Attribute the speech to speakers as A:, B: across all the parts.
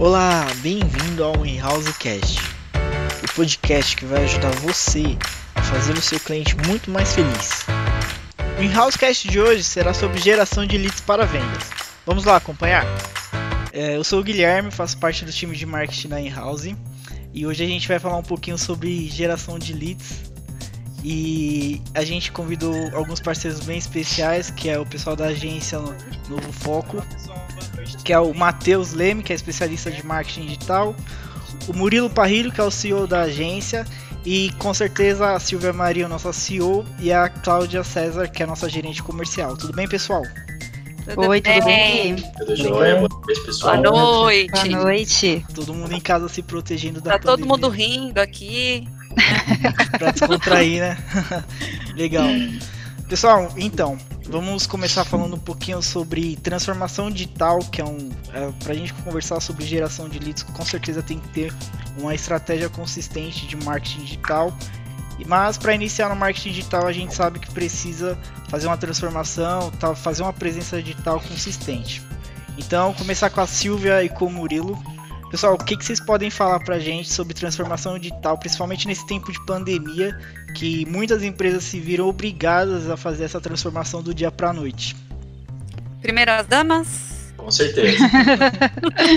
A: Olá, bem-vindo ao InHouse Cast, o podcast que vai ajudar você a fazer o seu cliente muito mais feliz. O InHouse Cast de hoje será sobre geração de leads para vendas. Vamos lá acompanhar? É, eu sou o Guilherme, faço parte do time de marketing da InHouse e hoje a gente vai falar um pouquinho sobre geração de leads e a gente convidou alguns parceiros bem especiais, que é o pessoal da agência Novo Foco, que é o Matheus Leme, que é especialista de marketing digital, o Murilo Parrilho, que é o CEO da agência, e com certeza a Silvia Maria, nossa CEO, e a Cláudia César, que é a nossa gerente comercial. Tudo bem, pessoal?
B: Tudo Oi, tudo bem?
C: Tudo jóia? Boa noite, pessoal.
B: Boa noite.
D: Boa noite.
A: Todo mundo em casa se protegendo da
B: Tá
A: pandemia.
B: todo mundo rindo aqui.
A: pra descontrair, né? Legal. Pessoal, então, vamos começar falando um pouquinho sobre transformação digital, que é um. É, pra gente conversar sobre geração de leads, com certeza tem que ter uma estratégia consistente de marketing digital. Mas para iniciar no marketing digital, a gente sabe que precisa fazer uma transformação, tal, fazer uma presença digital consistente. Então, começar com a Silvia e com o Murilo. Pessoal, o que, que vocês podem falar pra gente sobre transformação digital, principalmente nesse tempo de pandemia, que muitas empresas se viram obrigadas a fazer essa transformação do dia pra noite?
B: Primeiras damas?
C: Com certeza.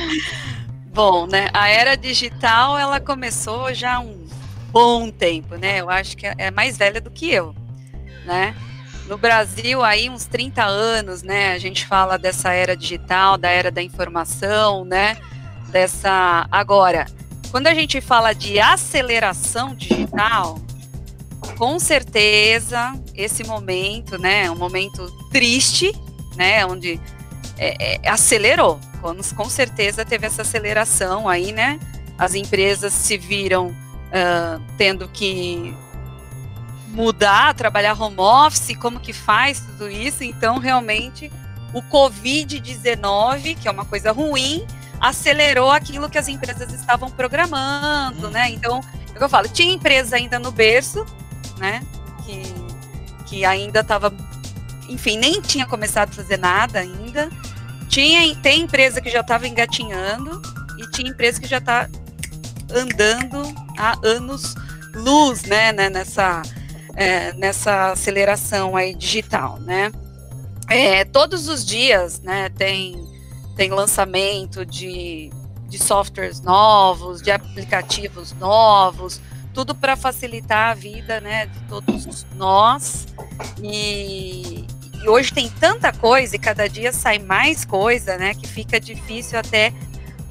B: Bom, né? A era digital ela começou já há um bom tempo, né? Eu acho que é mais velha do que eu, né? No Brasil, aí, uns 30 anos, né? A gente fala dessa era digital, da era da informação, né? Dessa. Agora, quando a gente fala de aceleração digital, com certeza esse momento, né? Um momento triste, né? Onde é, é, acelerou. Com, com certeza teve essa aceleração aí, né? As empresas se viram uh, tendo que mudar, trabalhar home office, como que faz tudo isso. Então, realmente, o Covid-19, que é uma coisa ruim, acelerou aquilo que as empresas estavam programando, né? Então, é o que eu falo, tinha empresa ainda no berço, né? Que, que ainda estava, enfim, nem tinha começado a fazer nada ainda. Tinha, tem empresa que já estava engatinhando e tinha empresa que já está andando há anos luz, né, né nessa, é, nessa aceleração aí digital, né? É, todos os dias, né, tem, tem lançamento de, de softwares novos, de aplicativos novos, tudo para facilitar a vida, né, de todos nós. E, e hoje tem tanta coisa e cada dia sai mais coisa, né, que fica difícil até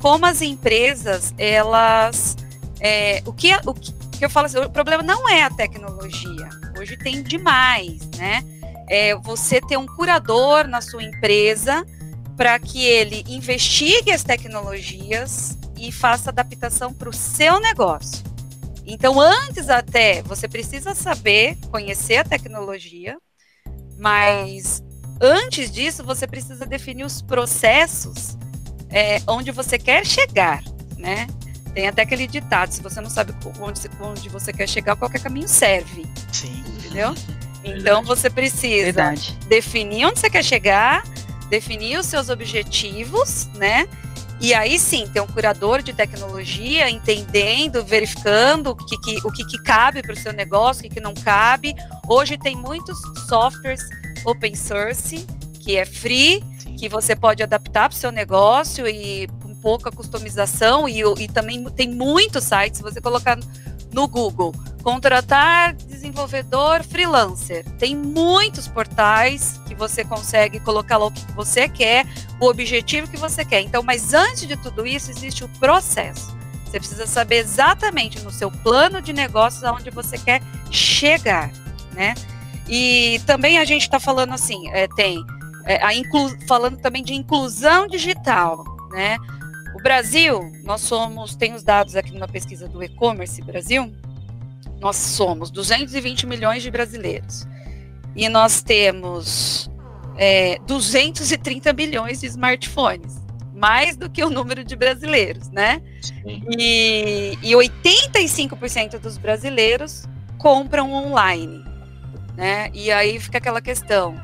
B: como as empresas elas é, o que o que eu falo assim, o problema não é a tecnologia. Hoje tem demais, né? É você ter um curador na sua empresa para que ele investigue as tecnologias e faça adaptação para o seu negócio. Então, antes até, você precisa saber, conhecer a tecnologia, mas antes disso, você precisa definir os processos é, onde você quer chegar, né? Tem até aquele ditado: se você não sabe onde, onde você quer chegar, qualquer caminho serve.
A: Sim.
B: Entendeu? Então você precisa
D: Verdade.
B: definir onde você quer chegar, definir os seus objetivos, né? E aí sim, ter um curador de tecnologia, entendendo, verificando o que, que o que, que cabe para o seu negócio, o que, que não cabe. Hoje tem muitos softwares open source, que é free, que você pode adaptar para o seu negócio e com pouca customização. E, e também tem muitos sites, se você colocar no Google, contratar desenvolvedor freelancer. Tem muitos portais que você consegue colocar lá o que você quer, o objetivo que você quer. Então, mas antes de tudo isso, existe o processo. Você precisa saber exatamente no seu plano de negócios aonde você quer chegar, né? E também a gente está falando assim, é, tem é, a inclu falando também de inclusão digital, né? O Brasil, nós somos, tem os dados aqui na pesquisa do e-commerce Brasil, nós somos 220 milhões de brasileiros. E nós temos é, 230 milhões de smartphones, mais do que o número de brasileiros, né?
C: Sim.
B: E, e 85% dos brasileiros compram online, né? E aí fica aquela questão: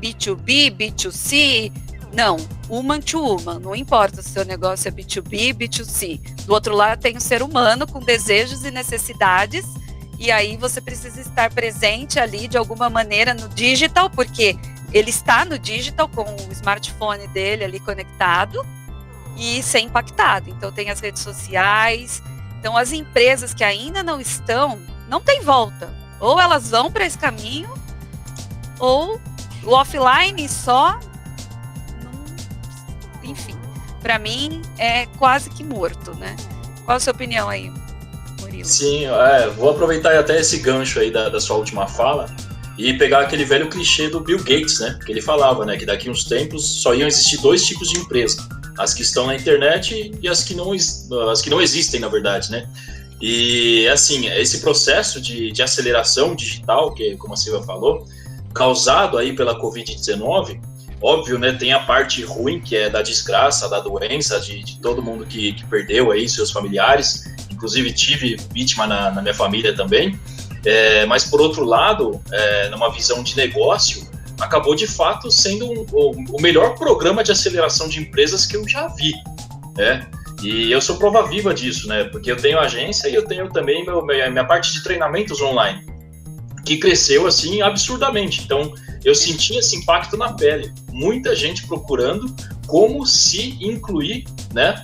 B: B2B, B2C, Não, human to human. Não importa se o seu negócio é B2B, B2C. Do outro lado tem o ser humano com desejos e necessidades. E aí você precisa estar presente ali de alguma maneira no digital, porque ele está no digital com o smartphone dele ali conectado e ser impactado. Então tem as redes sociais. Então as empresas que ainda não estão, não tem volta. Ou elas vão para esse caminho, ou o offline só enfim, para mim é quase que morto, né? Qual a sua opinião aí, Murilo?
C: Sim, é, vou aproveitar até esse gancho aí da, da sua última fala e pegar aquele velho clichê do Bill Gates, né? Que ele falava, né? Que daqui uns tempos só iam existir dois tipos de empresa: as que estão na internet e as que não, as que não existem, na verdade, né? E assim, esse processo de, de aceleração digital, que como a Silvia falou, causado aí pela Covid-19, Óbvio, né, tem a parte ruim, que é da desgraça, da doença, de, de todo mundo que, que, perdeu aí seus familiares. Inclusive, tive vítima na, na minha família também. É, mas, por outro lado, é, numa visão de negócio, acabou de fato sendo um, o, melhor programa de aceleração de empresas que eu já vi. Né? E eu sou prova viva disso, né? Porque eu tenho agência e eu tenho também meu, minha, minha parte de treinamentos online, que cresceu assim absurdamente. Então, eu senti esse impacto na pele. Muita gente procurando como se incluir né,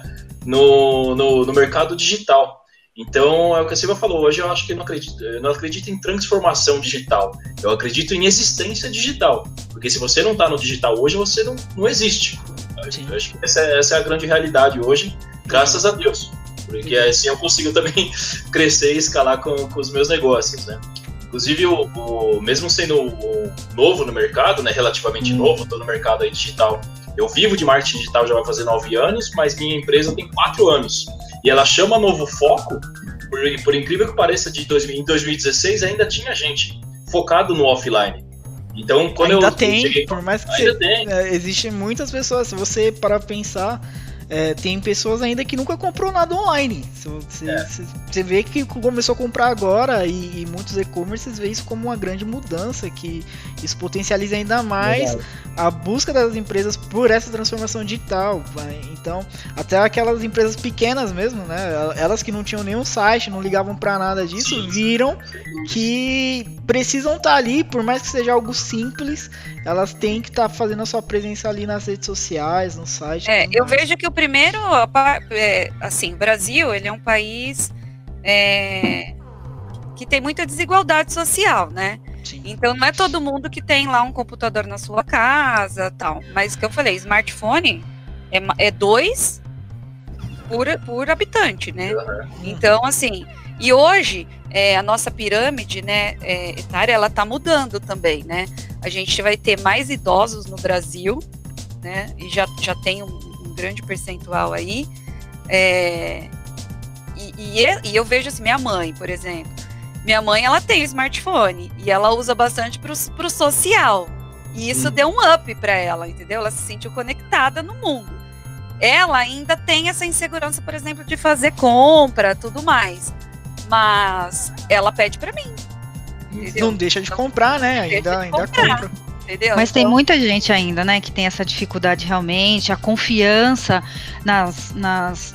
C: no, no, no mercado digital. Então, é o que a Silvia falou, hoje eu acho que eu não acredito, eu não acredito em transformação digital, eu acredito em existência digital. Porque se você não está no digital hoje, você não, não existe. Eu acho que essa, é, essa é a grande realidade hoje, graças a Deus. Porque assim eu consigo também crescer e escalar com, com os meus negócios, né? Inclusive, o, o, mesmo sendo o, novo no mercado, né, relativamente hum. novo, estou no mercado digital. Eu vivo de marketing digital já vai fazer nove anos, mas minha empresa tem quatro anos. E ela chama Novo Foco, por, por incrível que pareça, de dois, em 2016 ainda tinha gente focado no offline. Então, quando
A: ainda
C: eu.
A: tem, cheguei, por mais que ainda você, tem. É, existem muitas pessoas, se você para pensar é, tem pessoas ainda que nunca comprou nada online. Você, é. você vê que começou a comprar agora e, e muitos e-commerces vê isso como uma grande mudança, que isso potencializa ainda mais Verdade. a busca das empresas por essa transformação digital. Então, até aquelas empresas pequenas mesmo, né? Elas que não tinham nenhum site, não ligavam para nada disso, Sim. viram que precisam estar tá ali, por mais que seja algo simples, elas têm que estar tá fazendo a sua presença ali nas redes sociais, no site.
B: É, eu mais. vejo que o primeiro, é, assim, o Brasil, ele é um país é, que tem muita desigualdade social, né? Sim. Então não é todo mundo que tem lá um computador na sua casa, tal. Mas o que eu falei, smartphone é, é dois por, por habitante, né? Então, assim, e hoje, é, a nossa pirâmide né, é, etária, ela está mudando também, né? A gente vai ter mais idosos no Brasil, né? E já, já tem um grande percentual aí. É, e, e, e, eu vejo assim, minha mãe, por exemplo. Minha mãe, ela tem smartphone e ela usa bastante para o social. E isso hum. deu um up para ela, entendeu? Ela se sentiu conectada no mundo. Ela ainda tem essa insegurança, por exemplo, de fazer compra, tudo mais mas ela pede para mim.
A: Entendeu? Não deixa de comprar, né? Ainda, ainda comprar, compra.
D: Entendeu? Mas então... tem muita gente ainda, né, que tem essa dificuldade realmente, a confiança nas, nas,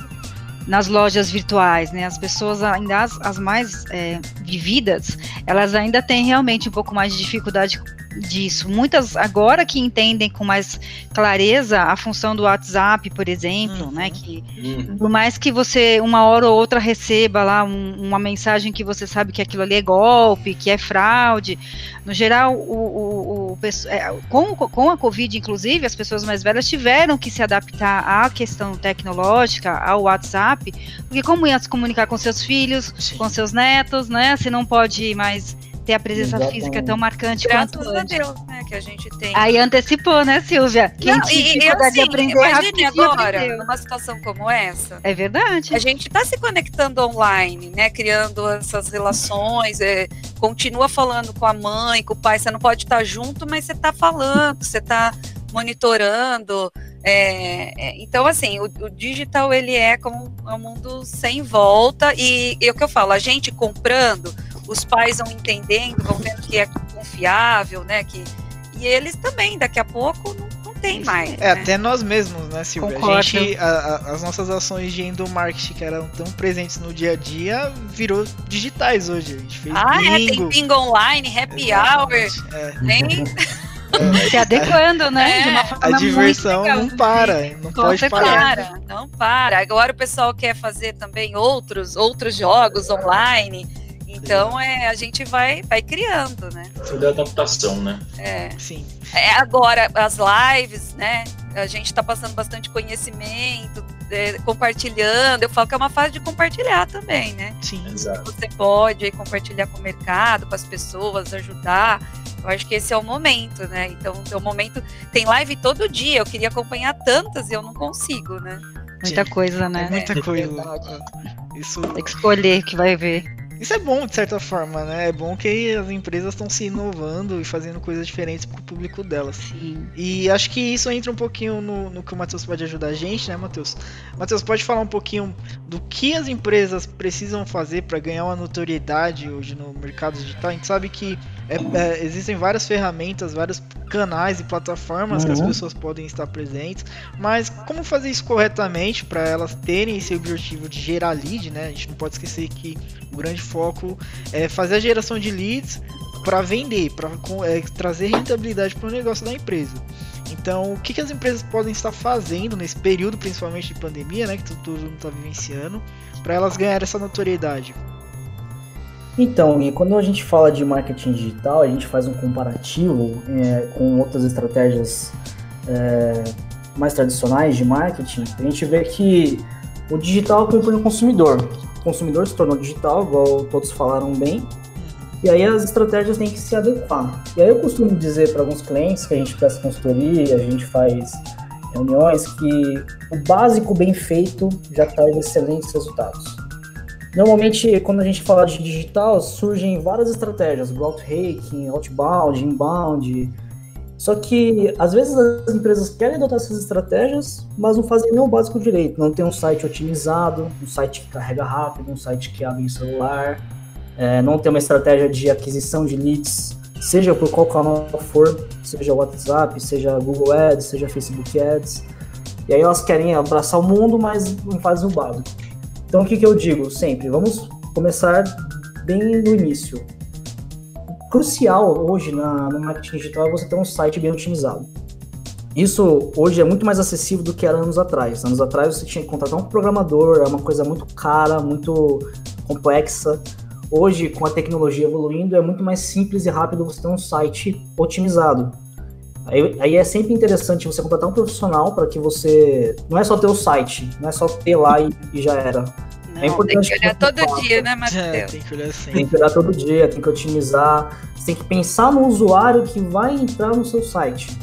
D: nas lojas virtuais, né? As pessoas ainda as, as mais é, vividas, elas ainda têm realmente um pouco mais de dificuldade disso. Muitas agora que entendem com mais clareza a função do WhatsApp, por exemplo, uhum. né? Que uhum. por mais que você uma hora ou outra receba lá um, uma mensagem que você sabe que aquilo ali é golpe, que é fraude, no geral, o, o, o é, com, com a Covid, inclusive, as pessoas mais velhas tiveram que se adaptar à questão tecnológica, ao WhatsApp, porque como ia se comunicar com seus filhos, Sim. com seus netos, né? Você não pode mais ter a presença Exatamente. física tão marcante
B: Graças quanto a Deus, né, que a gente tem.
D: Aí antecipou, né, Silvia? Quem
B: Não, tinha dificuldade assim, de aprender imagine agora, aprendeu. numa situação como essa.
D: É verdade.
B: A gente está se conectando online, né, criando essas relações, é, continua falando com a mãe, com o pai, você não pode estar junto, mas você está falando, você está monitorando. É, é, então, assim, o, o, digital ele é como um mundo sem volta e, e o que eu falo, a gente comprando os pais vão entendendo, vão vendo que é confiável, né? Que, e eles também, daqui a pouco, não, não tem mais.
A: É,
B: né?
A: até nós mesmos, né, Silvia? A
D: Concordo.
A: gente, a- a- as nossas ações de endomarketing que eram tão presentes no dia a dia virou digitais hoje. A gente fez
B: Ah, é, tem
A: bingo.
B: bingo online, happy hour,
A: Exatamente, é.
B: nem
D: Se adequando, né?
B: É,
D: de uma
A: A diversão
D: legal.
A: não para, não
D: Com
A: pode
D: certeza.
A: parar.
B: para, não para. Agora o pessoal quer fazer também outros, outros jogos online. Então é, a gente vai, vai criando, né?
C: Tudo é adaptação, né?
B: É.
A: Sim.
B: É, agora, as lives, né? A gente está passando bastante conhecimento, é, compartilhando. Eu falo que é uma fase de compartilhar também, né?
A: Sim.
C: Exato.
B: Você pode aí, compartilhar com o mercado, com as pessoas, ajudar. Eu acho que esse é o momento, né? Então, é o momento. Tem live todo dia. Eu queria acompanhar tantas e eu não consigo, né?
D: Muita
A: Sim.
D: coisa, né?
A: É muita coisa.
B: verdade.
A: Isso,
D: Tem que escolher que vai ver.
A: Isso é bom, de certa forma, né? É bom que as empresas estão se inovando e fazendo coisas diferentes pro público delas.
D: Sim.
A: E acho que isso entra um pouquinho no, no que o Matheus pode ajudar a gente, né, Matheus? Matheus, pode falar um pouquinho do que as empresas precisam fazer para ganhar uma notoriedade hoje no mercado digital? A gente sabe que é, é, existem várias ferramentas, vários canais e plataformas que as
E: Uhum.
A: pessoas podem estar presentes, mas como fazer isso corretamente para elas terem esse objetivo de gerar lead, né? A gente não pode esquecer que o grande foco é fazer a geração de leads para vender, para trazer rentabilidade para o negócio da empresa. Então, o que, que as empresas podem estar fazendo nesse período, principalmente de pandemia, né, que todo mundo está vivenciando, para elas ganharem essa notoriedade?
E: Então, e quando a gente fala de marketing digital, a gente faz um comparativo é, com outras estratégias é, mais tradicionais de marketing, a gente vê que o digital acompanha o consumidor. O consumidor se tornou digital, igual todos falaram bem, e aí as estratégias têm que se adequar. E aí eu costumo dizer para alguns clientes que a gente presta consultoria, a gente faz reuniões, que o básico bem feito já traz excelentes resultados. Normalmente, quando a gente fala de digital, surgem várias estratégias, growth hacking, outbound, inbound. Só que, às vezes, as empresas querem adotar essas estratégias, mas não fazem nem o básico direito. Não tem um site otimizado, um site que carrega rápido, um site que abre em celular, é, não tem uma estratégia de aquisição de leads, seja por qual canal for, seja WhatsApp, seja Google Ads, seja Facebook Ads. E aí elas querem abraçar o mundo, mas não fazem o básico. Então, o que, que eu digo sempre? Vamos começar bem no início. Crucial hoje na, no marketing digital é você ter um site bem otimizado. Isso hoje é muito mais acessível do que era anos atrás. Anos atrás você tinha que contratar um programador, é uma coisa muito cara, muito complexa. Hoje, com a tecnologia evoluindo, é muito mais simples e rápido você ter um site otimizado. Aí, aí é sempre interessante você contratar um profissional para que você. Não é só ter o site, não é só ter lá e, e já era.
B: Não,
E: É importante
B: tem que olhar
E: que
B: todo
E: faça.
B: dia, né,
A: É,
B: Matheus?
A: tem que olhar assim.
E: Tem que olhar todo dia, tem que otimizar. Você tem que pensar no usuário que vai entrar no seu site.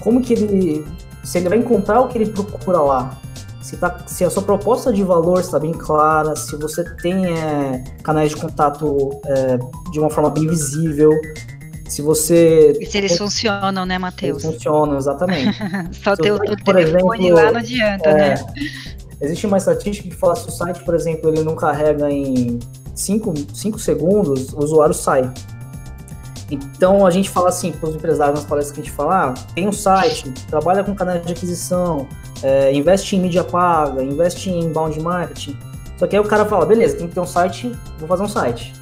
E: Como que ele. Se ele vai encontrar o que ele procura lá. Se, tá, se a sua proposta de valor está bem clara, se você tem é, canais de contato é, de uma forma bem visível, se você.
D: E se eles funcionam, né, Matheus?
E: funcionam, exatamente.
D: Só ter o, telefone
E: exemplo,
D: lá não adianta,
E: É,
D: né?
E: existe uma estatística que fala se o site, por exemplo, ele não carrega em 5 segundos, o usuário sai. Então a gente fala assim para os empresários nas palestras que a gente fala, ah, tem um site, trabalha com canais de aquisição, é, investe em mídia paga, investe em inbound marketing. Só que aí o cara fala, beleza, tem que ter um site, vou fazer um site.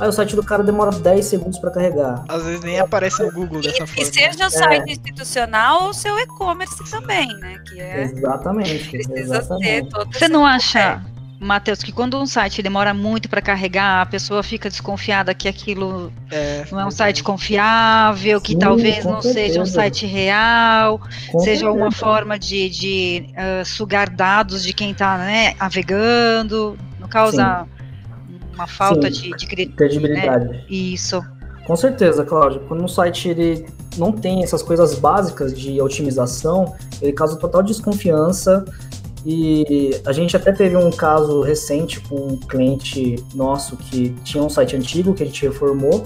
E: Aí o site do cara demora 10 segundos para carregar.
A: Às vezes nem aparece no Google dessa
B: E, e
A: forma.
B: seja o site institucional ou seu e-commerce também, né? Que é,
E: Exatamente.
B: precisa
E: exatamente.
B: todo
D: Você não acha, Matheus, que quando um site demora muito para carregar, a pessoa fica desconfiada que aquilo
A: É,
D: não é um site confiável, que
E: Sim,
D: talvez não seja um
E: certeza.
D: site real,
E: Com
D: seja uma
E: certeza.
D: forma de, de ah, sugar dados de quem está né, navegando, não causa uma falta
E: Sim.
D: de, de cri-
E: credibilidade.
D: Isso.
E: Com certeza, Cláudio. Quando um site ele não tem essas coisas básicas de otimização, ele causa total desconfiança. E a gente até teve um caso recente com um cliente nosso que tinha um site antigo que a gente reformou.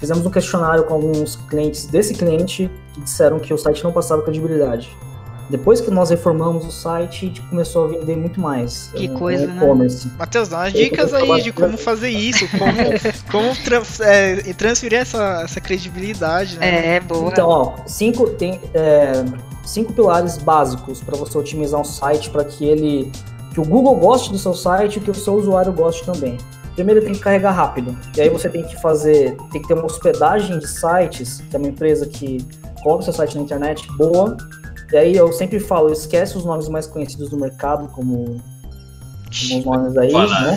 E: Fizemos um questionário com alguns clientes desse cliente que disseram que o site não passava credibilidade. Depois que nós reformamos o site, a gente começou a vender muito mais.
D: Que
E: eh, no
D: coisa, né?
E: e-commerce.
A: Matheus, dá umas dicas aí de como fazer isso, como, como trans- é, transferir essa, essa credibilidade, né?
D: É, boa.
E: Então, ó, cinco tem. é, cinco pilares básicos para você otimizar um site para que ele que o Google goste do seu site e que o seu usuário goste também. Primeiro tem que carregar rápido. E aí você tem que fazer, tem que ter uma hospedagem de sites, que é uma empresa que coloca seu site na internet boa. E aí eu sempre falo, esquece os nomes mais conhecidos do mercado, como os nomes aí, né?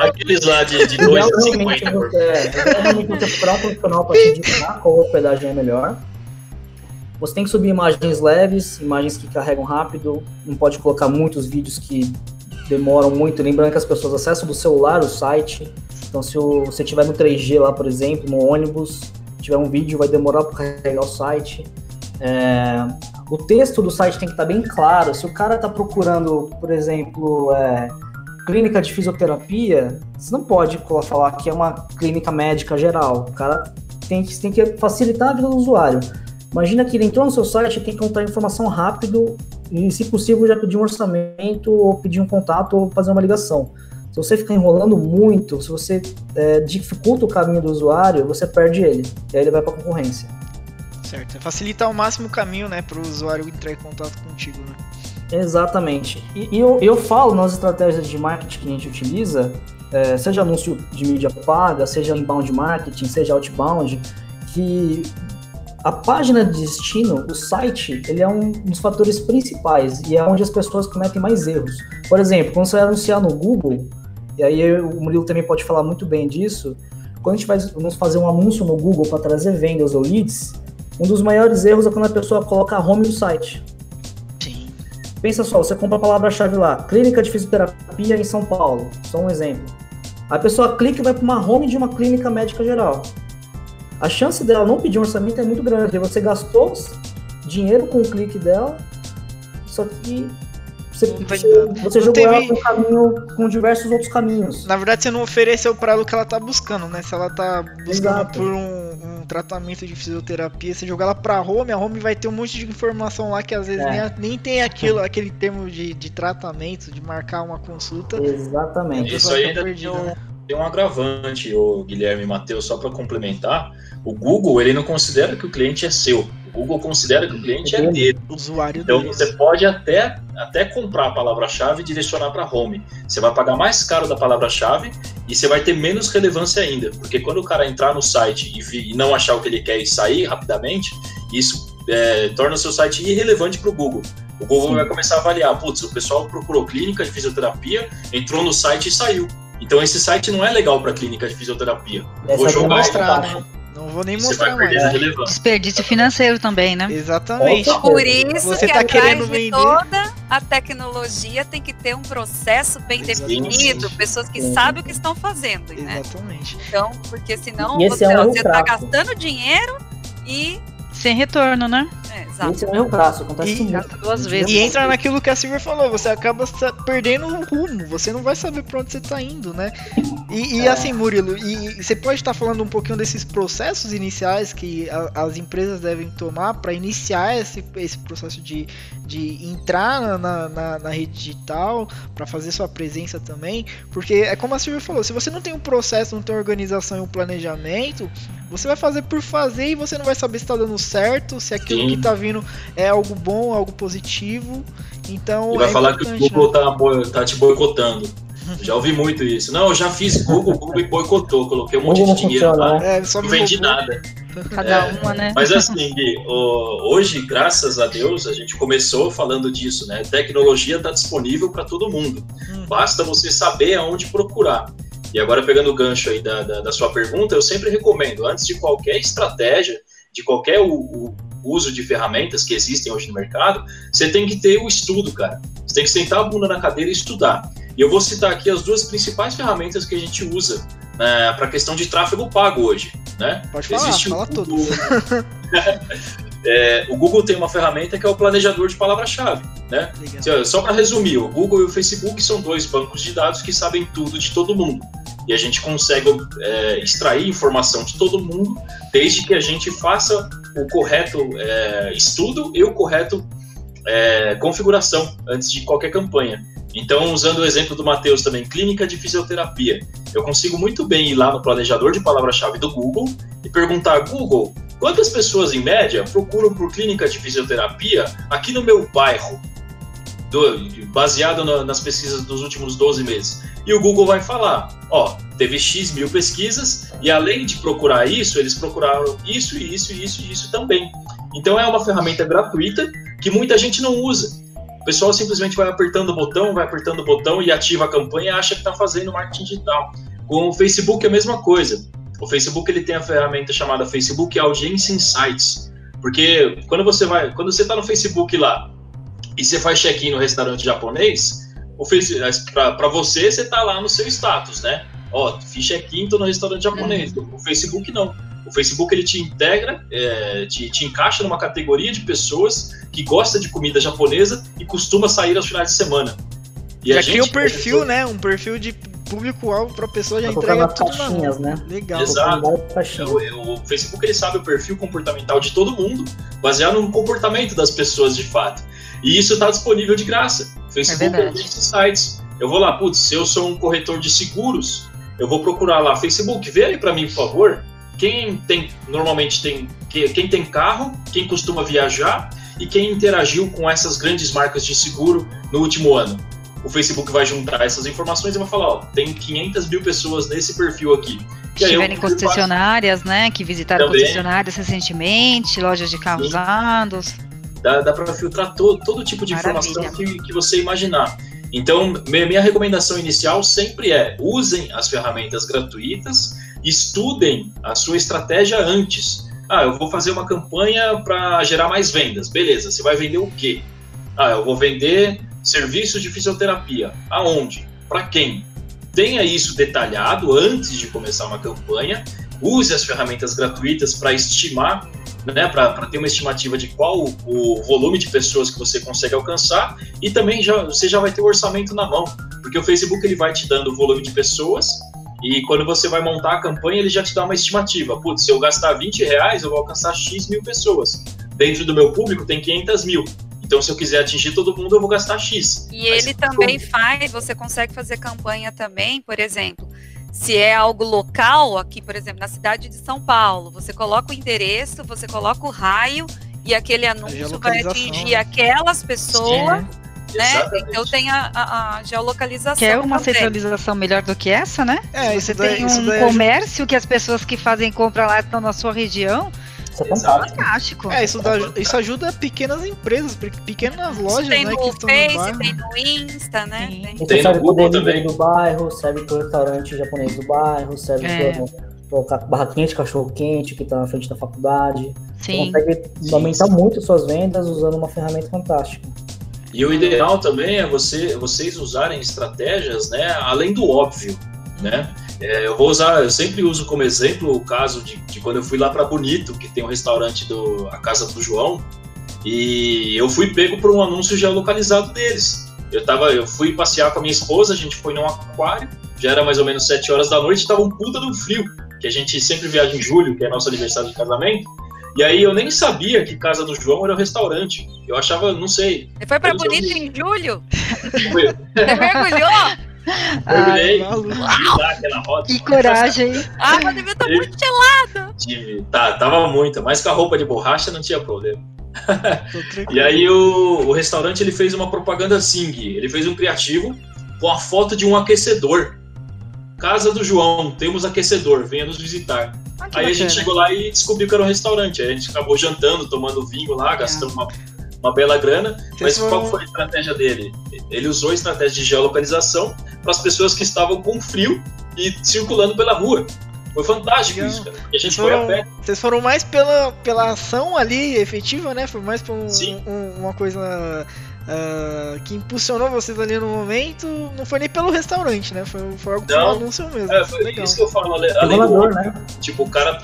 C: Aqueles lá de, de 2,50
E: por é, Realmente você procurar um profissional para te indicar qual hospedagem é melhor. Você tem que subir imagens leves, imagens que carregam rápido, não pode colocar muitos vídeos que demoram muito. Lembrando que as pessoas acessam do celular o site. Então, se você estiver no 3G lá, por exemplo, no ônibus, tiver um vídeo, vai demorar para carregar o site. É, o texto do site tem que estar tá bem claro. Se o cara está procurando, por exemplo, é, clínica de fisioterapia, você não pode falar que é uma clínica médica geral. O cara tem que, tem que facilitar a vida do usuário. Imagina que ele entrou no seu site tem que encontrar informação rápido e, se possível, já pedir um orçamento ou pedir um contato ou fazer uma ligação. Se você ficar enrolando muito, se você é, dificulta o caminho do usuário, você perde ele. E aí ele vai para a concorrência.
A: Certo. Facilitar ao máximo o caminho, né, para o usuário entrar em contato contigo, né?
E: Exatamente. E, e eu, eu falo nas estratégias de marketing que a gente utiliza, é, seja anúncio de mídia paga, seja inbound marketing, seja outbound, que a página de destino, o site, ele é um dos fatores principais e é onde as pessoas cometem mais erros. Por exemplo, quando você vai anunciar no Google, e aí o Murilo também pode falar muito bem disso, quando a gente vai vamos fazer um anúncio no Google para trazer vendas ou leads, um dos maiores erros é quando a pessoa coloca a home do site.
A: Sim.
E: Pensa só, você compra a palavra-chave lá, clínica de fisioterapia em São Paulo, só um exemplo. A pessoa clica e vai para uma home de uma clínica médica geral. A chance dela não pedir um orçamento é muito grande. Você gastou dinheiro com o clique dela, só que você, você jogou teve... ela com, caminho, com diversos outros caminhos.
A: Na verdade, você não ofereceu para ela o que ela tá buscando, né? Se ela tá buscando Exato. por um, um, tratamento de fisioterapia, você jogar ela pra home, a home vai ter um monte de informação lá que às vezes é. nem, nem tem aquilo, aquele termo de, de tratamento, de marcar uma consulta.
E: Exatamente.
C: Isso aí ainda tem um, tem um agravante, o Guilherme e Matheus, só para complementar. O Google, ele não considera que o cliente é seu Google considera que o cliente é dele.
A: Usuário
C: então você pode até, até comprar a palavra-chave e direcionar para home. Você vai pagar mais caro da palavra-chave e você vai ter menos relevância ainda. Porque quando o cara entrar no site e, e não achar o que ele quer e sair rapidamente, isso é, torna o seu site irrelevante para o Google. O Google Sim. vai começar a avaliar, putz, o pessoal procurou clínica de fisioterapia, entrou no site e saiu. Então esse site não é legal para clínica de fisioterapia.
A: Essa Vou jogar ele vou nem mostrar mais.
D: Desperdício financeiro também, né?
A: Exatamente.
B: Por isso Você que tá querendo vender. toda a tecnologia tem que ter um processo bem Exatamente. definido, pessoas que Sim. sabem o que estão fazendo, né?
A: Exatamente.
B: Então, porque senão você, é um você tá gastando dinheiro e
D: sem retorno, né?
E: É, exato. Esse é o meu braço, acontece e, muito.
A: duas vezes. E entra naquilo que a Silver falou, você acaba perdendo o rumo, você não vai saber pra onde você tá indo, né? E, e é. assim, Murilo, e, você pode estar falando um pouquinho desses processos iniciais que a, as empresas devem tomar para iniciar esse, esse processo de, de entrar na, na, na rede digital, para fazer sua presença também, porque é como a Silvia falou, se você não tem um processo, não tem organização e um planejamento, você vai fazer por fazer e você não vai saber se está dando certo, se aquilo Sim. que está vindo é algo bom, algo positivo. Então.
C: E vai é falar que o Google né? tá, tá te boicotando. Já ouvi muito isso. Não, eu já fiz Google, Google me boicotou, coloquei um monte de dinheiro lá, né? é, não vendi nada.
D: Cada é, uma, né?
C: Mas assim, Gui, hoje, graças a Deus, a gente começou falando disso, né? Tecnologia está disponível para todo mundo. Hum. Basta você saber aonde procurar. E agora, pegando o gancho aí da, da, da, sua pergunta, eu sempre recomendo, antes de qualquer estratégia, de qualquer o, o uso de ferramentas que existem hoje no mercado, você tem que ter o estudo, cara. Você tem que sentar a bunda na cadeira e estudar. E eu vou citar aqui as duas principais ferramentas que a gente usa né, para a questão de tráfego pago hoje. Né?
A: Pode falar, Existe fala o, tudo.
C: é, o Google tem uma ferramenta que é o planejador de palavra-chave. Né? Só para resumir, o Google e o Facebook são dois bancos de dados que sabem tudo de todo mundo e a gente consegue é, extrair informação de todo mundo, desde que a gente faça o correto é, estudo e o correto é, configuração antes de qualquer campanha. Então, usando o exemplo do Matheus também, clínica de fisioterapia, eu consigo muito bem ir lá no planejador de palavra-chave do Google e perguntar: Google, Quantas pessoas, em média, procuram por clínica de fisioterapia aqui no meu bairro? Do, baseado na, nas pesquisas dos últimos 12 meses. E o Google vai falar: ó, teve X mil pesquisas, e além de procurar isso, eles procuraram isso, isso, isso e isso também. Então é uma ferramenta gratuita que muita gente não usa. O pessoal simplesmente vai apertando o botão, vai apertando o botão e ativa a campanha e acha que está fazendo marketing digital. Com o Facebook é a mesma coisa. O Facebook ele tem a ferramenta chamada Facebook Audience Insights, porque quando você vai, quando você está no Facebook lá e você faz check-in no restaurante japonês, para você você está lá no seu status, né? Ó, fiz check-in, tô no restaurante japonês. Uhum. O Facebook não. O Facebook ele te integra, é, te, te encaixa numa categoria de pessoas que gosta de comida japonesa e costuma sair aos finais de semana.
A: E já cria um perfil, né? Um perfil de público-alvo para a pessoa já entrega tudo
E: caixinhas, né?
A: Legal.
C: Exato. O, o, Facebook ele sabe o perfil comportamental de todo mundo, baseado no comportamento das pessoas de fato. E isso está disponível de graça. O Facebook é esses sites. Eu vou lá, putz, se eu sou um corretor de seguros, eu vou procurar lá Facebook, vê aí para mim, por favor, quem tem normalmente tem quem tem carro, quem costuma viajar e quem interagiu com essas grandes marcas de seguro no último ano o Facebook vai juntar essas informações e vai falar, ó, tem 500 mil pessoas nesse perfil aqui.
D: Que estiverem concessionárias, né, que visitaram Também. concessionárias recentemente, lojas de carros usados.
C: Dá, dá para filtrar todo, todo tipo de Maravilha. informação que, que você imaginar. Então, minha recomendação inicial sempre é: usem as ferramentas gratuitas, estudem a sua estratégia antes. Ah, eu vou fazer uma campanha para gerar mais vendas. Beleza, você vai vender o quê? Ah, eu vou vender serviços de fisioterapia. Aonde? Para quem? Tenha isso detalhado antes de começar uma campanha. Use as ferramentas gratuitas para estimar, né, para ter uma estimativa de qual o volume de pessoas que você consegue alcançar e também já, você já vai ter o orçamento na mão, porque o Facebook ele vai te dando o volume de pessoas e quando você vai montar a campanha ele já te dá uma estimativa. Putz, se eu gastar 20 reais eu vou alcançar X mil pessoas. Dentro do meu público tem 500 mil. Então, se eu quiser atingir todo mundo, eu vou gastar X.
B: E Mas ele também como? faz, você consegue fazer campanha também, por exemplo, se é algo local, aqui, por exemplo, na cidade de São Paulo, você coloca o endereço, você coloca o raio e aquele anúncio vai atingir aquelas pessoas. Sim. Né? Então tem a, a, a, geolocalização.
D: Que é uma também. centralização melhor do que essa, né?
A: É,
D: você tem um comércio que as pessoas que fazem compra lá estão na sua região,
E: isso é fantástico.
A: É, isso, dá, isso ajuda pequenas empresas, pequenas lojas,
B: tem
A: né?
B: No que Face, no tem no Insta, né? Tem,
E: tem, tem serve pro também. do bairro, serve pro restaurante japonês do bairro, serve é. pro, pro barraquinha de cachorro quente que tá na frente da faculdade. Sim. Você consegue Sim. aumentar muito suas vendas usando uma ferramenta fantástica.
C: E o ideal também é você, vocês usarem estratégias, né, além do óbvio, né? É, eu vou usar, eu sempre uso como exemplo o caso de, de quando eu fui lá para Bonito, que tem um restaurante do a casa do João, e eu fui pego por um anúncio geolocalizado deles. Eu tava, eu fui passear com a minha esposa, a gente foi num aquário, já era mais ou menos 7 horas da noite, tava um puta do frio, que a gente sempre viaja em julho, que é nosso aniversário de casamento. E aí eu nem sabia que Casa do João era um restaurante. Eu achava, não sei.
B: Você foi para Bonito em julho? Você mergulhou?
C: Mergulhei,
D: Que coragem.
B: Ah, mas devia estar muito gelado.
C: Tive, tá, tava muito, mas com a roupa de borracha não tinha problema. e aí o, o restaurante ele fez uma propaganda Sing, ele fez um criativo com a foto de um aquecedor. Casa do João, temos aquecedor, venha nos visitar. Ah, aí bacana. a gente chegou lá e descobriu que era um restaurante. Aí a gente acabou jantando, tomando vinho lá, gastando uma uma bela grana, mas qual foi a estratégia dele? Ele usou a estratégia de geolocalização para as pessoas que estavam com frio e circulando pela rua. Foi fantástico Legal. isso, cara. a gente
A: foram,
C: foi a pé.
A: Vocês foram mais pela, pela ação ali efetiva, né? Foi mais por um, um, uma coisa uh, que impulsionou vocês ali no momento. Não foi nem pelo restaurante, né? Foi, foi algo
C: não,
A: anúncio mesmo.
C: É, foi Legal. isso que eu falo. Além, além do, né? Tipo, o cara,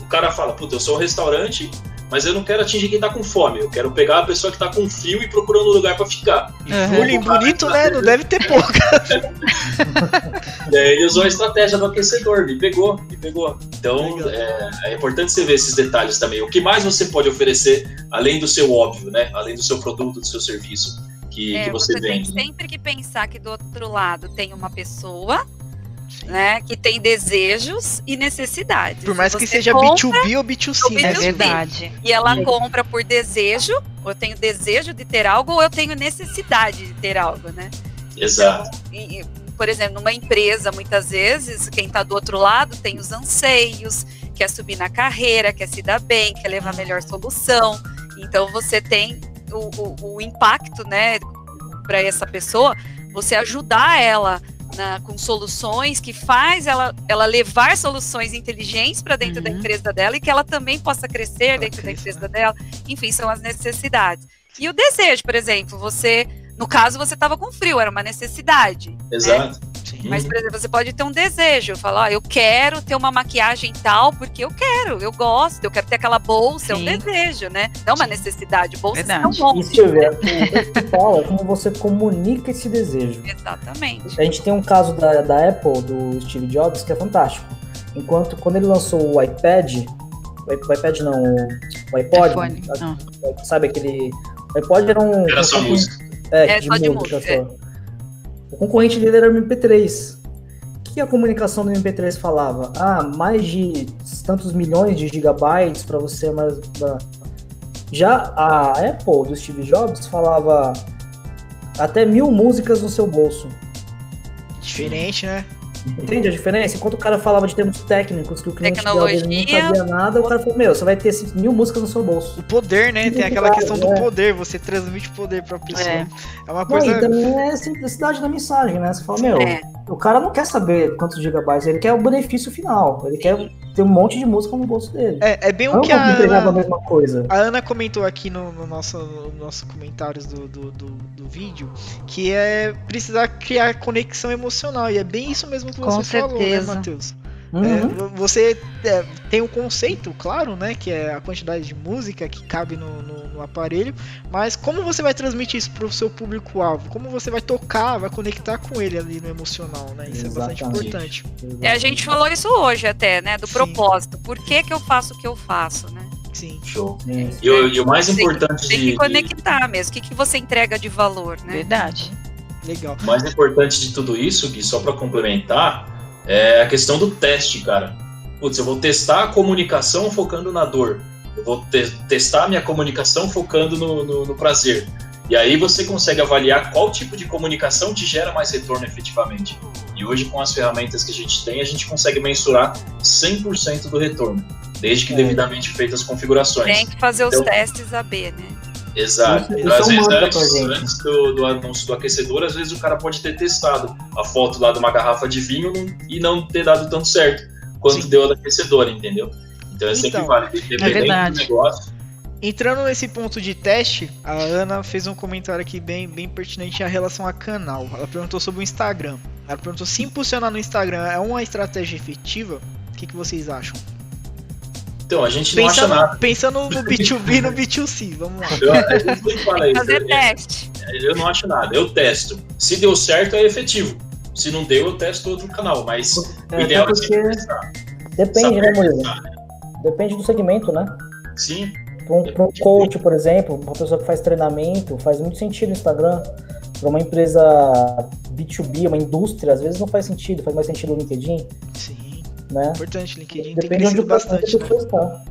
C: o cara fala, puta, eu sou um restaurante, mas eu não quero atingir quem tá com fome. Eu quero pegar a pessoa que tá com frio e procurando um lugar para ficar.
A: Uhum. bonito, né? Não deve ter pouca.
C: e aí ele usou a estratégia do aquecedor, me pegou, me pegou. Então é, é, importante você ver esses detalhes também. O que mais você pode oferecer, além do seu óbvio, né? Além do seu produto, do seu serviço que, é, que você, você vende.
B: Tem sempre que pensar que do outro lado tem uma pessoa né? Que tem desejos e necessidades.
A: Por mais
B: Você
A: que seja
B: compra,
A: B2B ou B2C,
B: ou
A: né?
D: É
B: B2B.
D: verdade.
B: E ela
E: Sim.
B: compra por desejo, ou eu tenho desejo de ter algo, ou eu tenho necessidade de ter algo, né?
C: Exato.
B: E, e, por exemplo, numa empresa, muitas vezes, quem está do outro lado tem os anseios, quer subir na carreira, quer se dar bem, quer levar a melhor solução. Então você tem o, o- o impacto, né, para essa pessoa, você ajudar ela na- com soluções que faz ela, ela levar soluções inteligentes para dentro da
D: Uhum.
B: empresa dela e que ela também possa crescer
A: Ela
B: dentro da
A: cresça,
B: empresa
A: né?
B: dela. Enfim, são as necessidades. E o desejo, por exemplo, você, no caso, você estava com frio, era uma necessidade.
C: Exato.
A: Sim.
B: Mas, por exemplo, você pode ter um desejo, falar, ó, eu quero ter uma maquiagem tal, porque eu quero, eu gosto, eu quero ter aquela bolsa, é um
D: Sim.
B: desejo, né? Não uma
A: Sim.
B: necessidade, bolsas
D: Verdade.
B: são bom.
E: E Silvia, o principal é como você comunica esse desejo.
B: Exatamente.
E: A gente tem um caso da, da Apple, do Steve Jobs, que é fantástico. Enquanto quando ele lançou o iPad, o iPad não, o, iPod,
D: iPhone. Não.
E: sabe aquele. O iPod era um.
C: Era só
E: um-
C: música.
E: É,
B: É,
E: de
B: só de
E: música
B: música,
E: só. O concorrente dele era o MP3. O que a comunicação do MP3 falava? Ah, mais de tantos milhões de gigabytes para você pra- Já a Apple do Steve Jobs falava até mil músicas no seu bolso.
A: Diferente, né?
E: Entende a diferença? Enquanto o cara falava de termos técnicos que o cliente não sabia nada, o cara falou, meu, você vai ter mil músicas no seu bolso.
A: O poder, né? Tem aquela
E: Claro,
A: questão do
E: é.
A: poder, você transmite poder pra pessoa.
D: É.
A: É, uma
E: Não,
A: coisa.
E: e também é a simplicidade da mensagem, né? Você fala, meu,
B: É.
E: o cara não quer saber quantos gigabytes, ele quer o benefício final. Ele quer ter um monte de música no bolso dele.
A: É, é bem o que a
E: entregava a
A: Ana,
E: mesma coisa.
A: a Ana comentou aqui no, no nosso, no nosso comentários do, do, do, do vídeo, que é precisar criar conexão emocional. E é bem isso mesmo que
D: Com
A: você falou, né,
D: certeza.
A: Matheus?
E: Uhum.
A: É, vo- você é, tem um conceito, claro, né? Que é a quantidade de música que cabe no, no- no aparelho, mas como você vai transmitir isso para o seu público-alvo? Como você vai tocar, vai conectar com ele ali no emocional, né? Isso é bastante
E: Exatamente.
A: importante.
B: É, a gente falou isso hoje até, né? Do
A: Sim.
B: propósito. Por que, que eu faço o que eu faço, né?
A: Sim.
C: Show.
E: Sim.
C: E, o- e o mais
B: Tem que-
C: importante
B: Tem
C: de,
B: que
C: de-
B: conectar mesmo. O que, que você entrega de valor, né?
D: Verdade.
A: Legal.
C: o mais importante de tudo isso, Gui, só para complementar, é a questão do teste, cara. Putz, eu vou testar a comunicação focando na dor. Eu vou te- testar a minha comunicação focando no, no- no prazer. E aí você consegue avaliar qual tipo de comunicação te gera mais retorno efetivamente. E hoje, com as ferramentas que a gente tem, a gente consegue mensurar 100% do retorno, desde que
E: É.
C: devidamente feitas as configurações.
B: Tem que fazer os
C: Então-
B: testes AB, né?
C: Exato.
E: Isso-
C: Então,
E: isso
C: às
E: é um
C: vezes, antes, antes do, do anúncio do aquecedor, às vezes o cara pode ter testado a foto lá de uma garrafa de vinho e não ter dado tanto certo quanto
A: Sim.
C: deu a do aquecedor, entendeu? Então é sempre
A: Então,
C: válido, independente do
D: verdade.
C: negócio.
A: Entrando nesse ponto de teste, a Ana fez um comentário aqui bem, bem pertinente em relação a canal. Ela perguntou sobre o Instagram. Ela perguntou se impulsionar no Instagram é uma estratégia efetiva. O que, que vocês acham?
C: Então, a gente não acha nada.
A: pensando no B2B e no B2C, vamos lá.
C: Eu, a gente fala isso.
B: Fazer
C: Eu,
B: teste.
C: eu não acho nada. Eu testo. Se deu certo, é efetivo. Se não deu, eu testo outro canal. Mas o
E: É,
C: ideal é sempre
E: depende, né,
C: Saber
E: Murilo?
C: testar.
E: Depende do segmento, né?
C: Sim,
E: Para um, pra um coach, por exemplo, uma pessoa que faz treinamento, faz muito sentido o Instagram. Para uma empresa B2B, uma indústria, às vezes não faz sentido, faz mais sentido o LinkedIn,
A: Sim,
E: né?
A: importante. LinkedIn tem
E: Depende de onde
A: crescido bastante, né?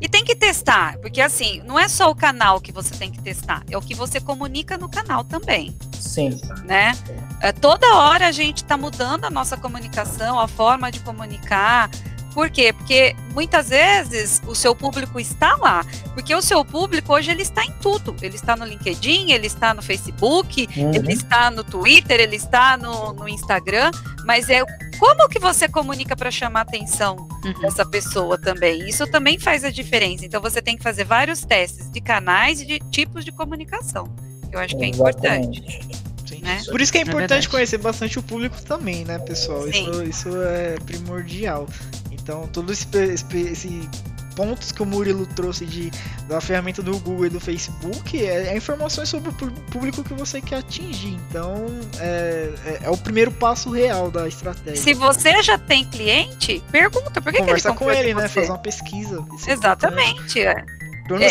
B: E tem que testar, porque assim, não é só o canal que você tem que testar, é o que você comunica no canal também,
E: Sim.
B: né? É, toda hora a gente está mudando a nossa comunicação, a forma de comunicar. Por quê? Porque muitas vezes o seu público está lá. Porque o seu público hoje ele está em tudo. Ele está no LinkedIn, ele está no Facebook,
E: Uhum.
B: ele está no Twitter, ele está no, no Instagram. Mas é como que você comunica para chamar a atenção
D: Uhum.
B: dessa pessoa também? Isso também faz a diferença. Então você tem que fazer vários testes de canais e de tipos de comunicação. Eu acho que é importante.
E: Exatamente.
B: Né?
A: Por isso que é importante
D: verdade.
A: conhecer bastante o público também, né, pessoal? Isso, isso é primordial. Então, esse, esse, esse pontos que o Murilo trouxe de, da ferramenta do Google e do Facebook é, é informações sobre o público que você quer atingir. Então, é, é, é o primeiro passo real da estratégia.
B: Se você já tem cliente, pergunta por que, que ele
A: Conversar com ele, né?
B: você?
A: Fazer uma pesquisa. É.
B: Exatamente. é.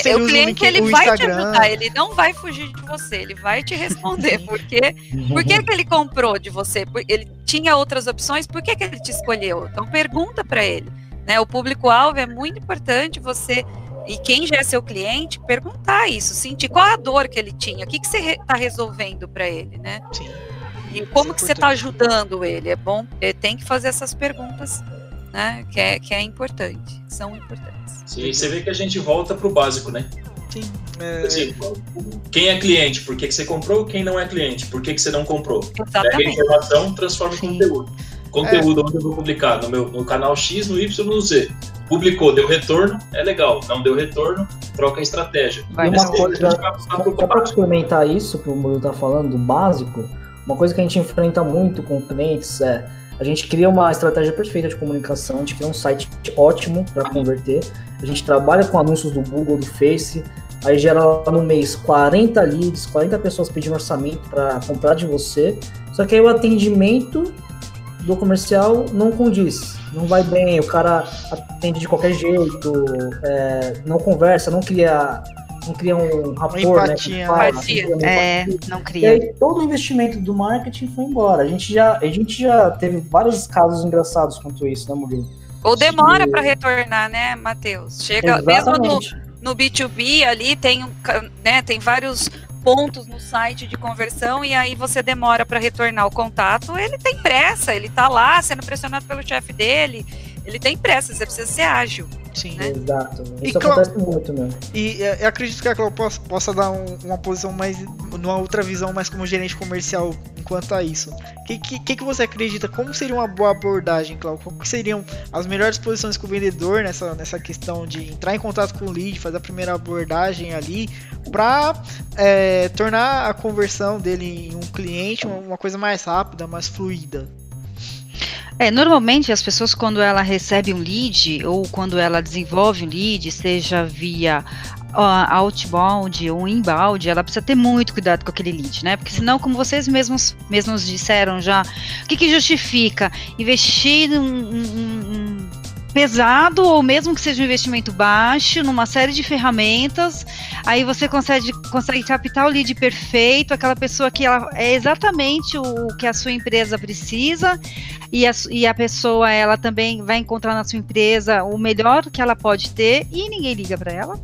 B: É, o cliente ele vai te ajudar, ele não vai fugir de você, ele vai te responder. Porque, por que, que ele comprou de você? Ele tinha outras opções, por que, que ele te escolheu? Então pergunta para ele. Né? O público-alvo é muito importante você, e quem já é seu cliente, perguntar isso, sentir qual a dor que ele tinha, o que, que você está resolvendo para ele, né?
A: Sim.
B: E como
A: é
B: que você está ajudando ele? É bom, é, tem que fazer essas perguntas, né? Que é, que é importante, são importantes.
C: E você vê que a gente volta pro básico, né?
A: Sim. É,
C: Assim, quem é cliente? Por que, que você comprou? Quem não é cliente? Por que, que você não comprou? Pega a
B: Exatamente.
C: informação, transforma em
D: Sim.
C: Conteúdo. Conteúdo onde eu vou publicar? No meu no canal X, no Y, no Z. Publicou, deu retorno, é legal. Não deu retorno, troca a estratégia.
D: Vai
E: uma
C: Mas
E: coisa, Só para complementar isso que o Murilo tá falando, do básico, uma coisa que a gente enfrenta muito com clientes é a gente cria uma estratégia perfeita de comunicação, a gente cria um site ótimo para converter, a gente trabalha com anúncios do Google, do Face, aí gera lá no mês 40 leads, 40 pessoas pedindo orçamento para comprar de você, só que aí o atendimento do comercial não condiz, não vai bem, o cara atende de qualquer jeito, é, não conversa, não cria, não cria um rapport, né,
A: empatia,
E: fala,
B: empatia.
E: não cria
D: É, não
E: E aí todo o investimento do marketing foi embora. A gente já, a gente já teve vários casos engraçados quanto isso, né, Murilo?
B: Ou demora para retornar, né, Matheus? Chega mesmo no,
E: Exatamente.
B: no B2B ali tem um, né, tem vários pontos no site de conversão e aí você demora para retornar o contato. Ele tem pressa, ele tá lá sendo pressionado pelo chefe dele. Ele tem pressa, você precisa ser ágil.
A: sim.
B: né?
E: Exato.
A: E
E: Isso
A: qual-
E: acontece muito, né?
A: E é, eu acredito que a Cláudia possa, possa dar um- uma posição mais. numa outra visão, mais como gerente comercial enquanto a isso. O que, que, que você acredita? Como seria uma boa abordagem, Cláudio? Como seriam as melhores posições com o vendedor nessa, nessa questão de entrar em contato com o lead, fazer a primeira abordagem ali, para tornar a conversão dele em um cliente uma, uma coisa mais rápida, mais fluida?
D: É, normalmente as pessoas quando ela recebe um lead ou quando ela desenvolve um lead, seja via ah, outbound ou inbound, ela precisa ter muito cuidado com aquele lead, né? Porque senão, como vocês mesmos, mesmos disseram já, o que, que justifica? Investir um, um- um pesado ou mesmo que seja um investimento baixo numa série de ferramentas, aí você consegue, consegue captar o lead perfeito, aquela pessoa que ela é exatamente o que a sua empresa precisa e a, e a pessoa ela também vai encontrar na sua empresa o melhor que ela pode ter e ninguém liga para ela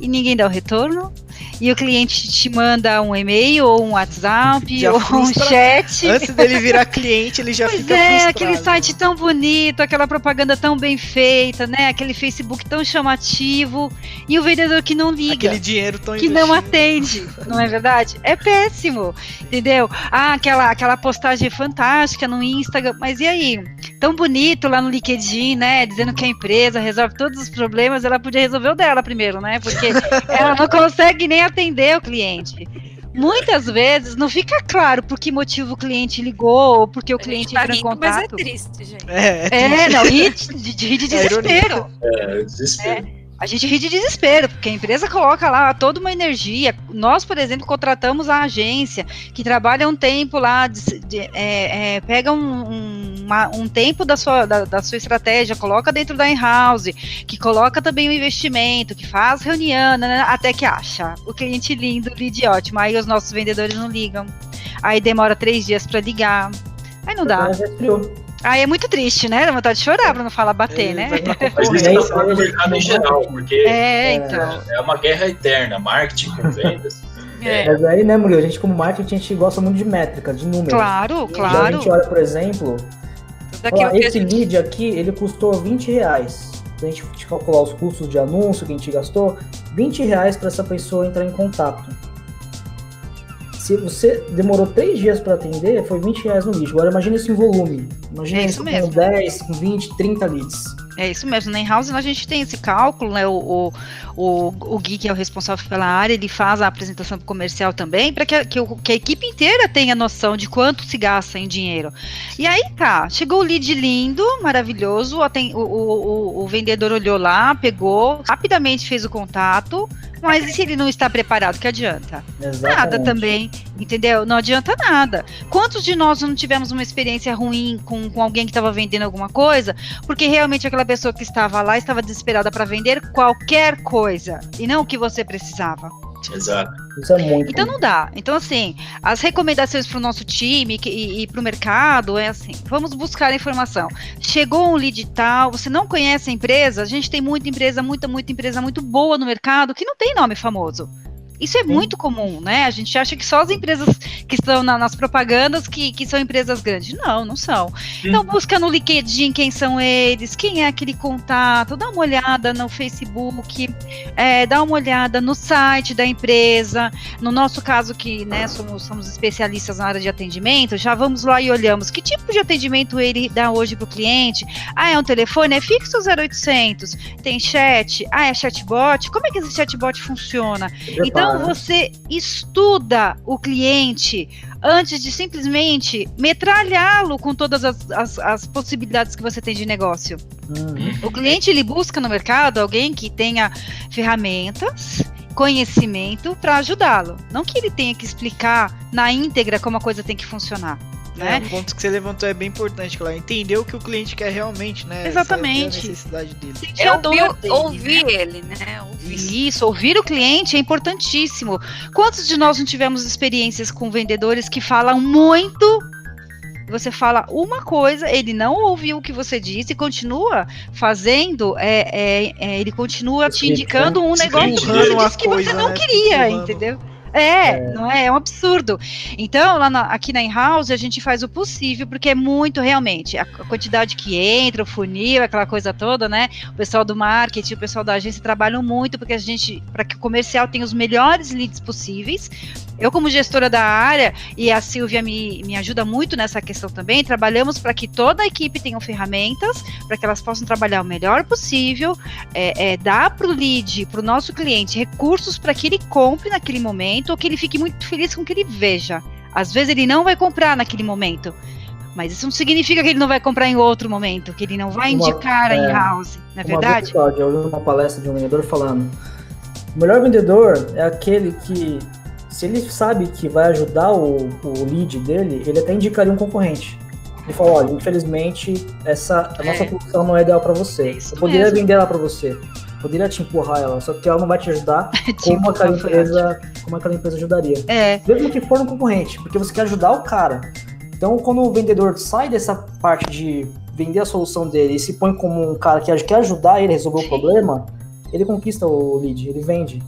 D: e ninguém dá o retorno e o cliente te manda um e-mail ou um WhatsApp
A: Já
D: ou um
A: frustra.
D: chat
A: Antes dele virar cliente, ele já
D: Pois
A: fica
D: é,
A: frustrado.
D: aquele site tão bonito, aquela propaganda tão bem feita, né? Aquele Facebook tão chamativo e o vendedor que não liga.
A: Aquele dinheiro tão
D: que não
A: investido.
D: atende, não é verdade? É péssimo, entendeu? Ah, aquela, aquela postagem fantástica no Instagram, mas e aí? Tão bonito lá no LinkedIn, né? Dizendo que a empresa resolve todos os problemas, ela podia resolver o dela primeiro, né? Porque ela não consegue nem atender o cliente. Muitas vezes não fica claro por que motivo o cliente ligou ou porque o cliente
B: tá
D: entrou em
B: rindo, mas é
D: contato.
B: triste, gente.
A: É,
D: É, não, ri de, de, de
A: É
D: desespero.
C: É, desespero.
D: A gente ri de desespero, porque a empresa coloca lá toda uma energia. Nós, por exemplo, contratamos a agência que trabalha um tempo lá, de- de- é, é, pega um, um, uma- um tempo da sua, da, da sua estratégia, coloca dentro da in-house, que coloca também o investimento, que faz reunião, né, né, até que acha o cliente lindo, lead ótimo. Aí os nossos vendedores não ligam. Aí demora três dias para ligar. Aí não dá.
E: Já criou.
D: Aí é muito triste, né? Dá vontade de chorar pra não falar bater, né?
A: Vai pra
C: Mas isso tá falando do mercado em geral, porque
D: É, então.
C: é uma guerra eterna. Marketing com vendas.
B: É.
E: Mas aí, né, Murilo, a gente como marketing, a gente gosta muito de métrica, de números.
D: Claro,
E: Então, a
D: claro.
E: gente olha, por exemplo, Ó, esse
B: gente
E: lead aqui, ele custou 20 reais. Se a gente calcular os custos de anúncio que a gente gastou, 20 reais para essa pessoa entrar em contato. Se você demorou 3 dias para atender, foi 20 reais no lead. Agora imagina isso em volume. Imagina
D: É
E: isso
D: isso
E: com
D: mesmo.
E: 10, com 20, 30 leads.
D: É isso mesmo, na in-house a gente tem esse cálculo, né? O, o, o, o Gui, que é o responsável pela área, ele faz a apresentação comercial também, para que, a- que, que a equipe inteira tenha noção de quanto se gasta em dinheiro. E aí tá, chegou o lead lindo, maravilhoso, o, o, o, vendedor olhou lá, pegou, rapidamente fez o contato, Mas e se ele não está preparado, que adianta?
E: Exatamente.
D: Nada também, entendeu? Não adianta nada. Quantos de nós não tivemos uma experiência ruim com, com alguém que estava vendendo alguma coisa, porque realmente aquela pessoa que estava lá estava desesperada para vender qualquer coisa e não o que você precisava?
C: Exato.
E: Isso é muito.
D: Então não dá. Então, assim, as recomendações para o nosso time e, e para o mercado é assim: vamos buscar informação. Chegou um lead tal, você não conhece a empresa? A gente tem muita empresa, muita, muita empresa muito boa no mercado que não tem nome famoso. Isso é
E: Sim.
D: muito comum, né? A gente acha que só as empresas que estão na- nas propagandas que, que são empresas grandes. Não, não são. Então busca no LinkedIn quem são eles, quem é aquele contato, dá uma olhada no Facebook, é, dá uma olhada no site da empresa. No nosso caso, que né, somos, somos especialistas na área de atendimento, já vamos lá e olhamos que tipo de atendimento ele dá hoje para o cliente. Ah, é um telefone? É fixo 0800? Tem chat? Ah, é chatbot? Como é que esse chatbot funciona?
E: Prepara,
D: Então você estuda o cliente antes de simplesmente metralhá-lo com todas as, as- as possibilidades que você tem de negócio.
E: Uhum.
D: O cliente ele busca no mercado alguém que tenha ferramentas, conhecimento para ajudá-lo. Não que ele tenha que explicar na íntegra como a coisa tem que funcionar.
A: É,
D: Né?
A: o ponto que você levantou é bem importante, claro. Entender o que o cliente quer realmente, né?
D: Exatamente.
A: Saber a necessidade dele.
B: É ouvir,
D: dele,
B: ouvir ele, né? Ouvir.
D: Isso, ouvir o cliente é importantíssimo. Quantos de nós não tivemos experiências com vendedores que falam muito? Você fala uma coisa, ele não ouviu o que você disse e continua fazendo, é, é, é, ele continua te indicando um negócio que você disse que você não
A: né?
D: queria, entendeu? É, não é? É um absurdo. Então, lá na- aqui na In-House, a gente faz o possível, porque é muito realmente. A, a quantidade que entra, o funil, aquela coisa toda, né? O pessoal do marketing, o pessoal da agência trabalham muito porque a gente, para que o comercial tenha os melhores leads possíveis. Eu, como gestora da área, e a Silvia me, me ajuda muito nessa questão também, trabalhamos para que toda a equipe tenha ferramentas, para que elas possam trabalhar o melhor possível, é, é, dar para o lead, para o nosso cliente, recursos para que ele compre naquele momento, ou que ele fique muito feliz com o que ele veja. Às vezes ele não vai comprar naquele momento. Mas isso não significa que ele não vai comprar em outro momento, que ele não vai
E: Uma-
D: indicar a
E: é,
D: in-house, não é verdade?
E: vez, eu ouvi uma palestra de um vendedor falando: o melhor vendedor é aquele que, se ele sabe que vai ajudar o, o lead dele, ele até indicaria um concorrente. Ele falou: olha, infelizmente, essa, a nossa
B: É.
E: função não é ideal para você.
D: Isso
E: Eu poderia
D: mesmo.
E: vender ela para você, poderia te empurrar ela, só que ela não vai te ajudar como aquela empresa, como aquela empresa ajudaria.
D: É,
E: Mesmo que for um concorrente, porque você quer ajudar o cara. Então, quando o vendedor sai dessa parte de vender a solução dele e se põe como um cara que quer ajudar ele a resolver o problema, ele conquista o lead, ele vende.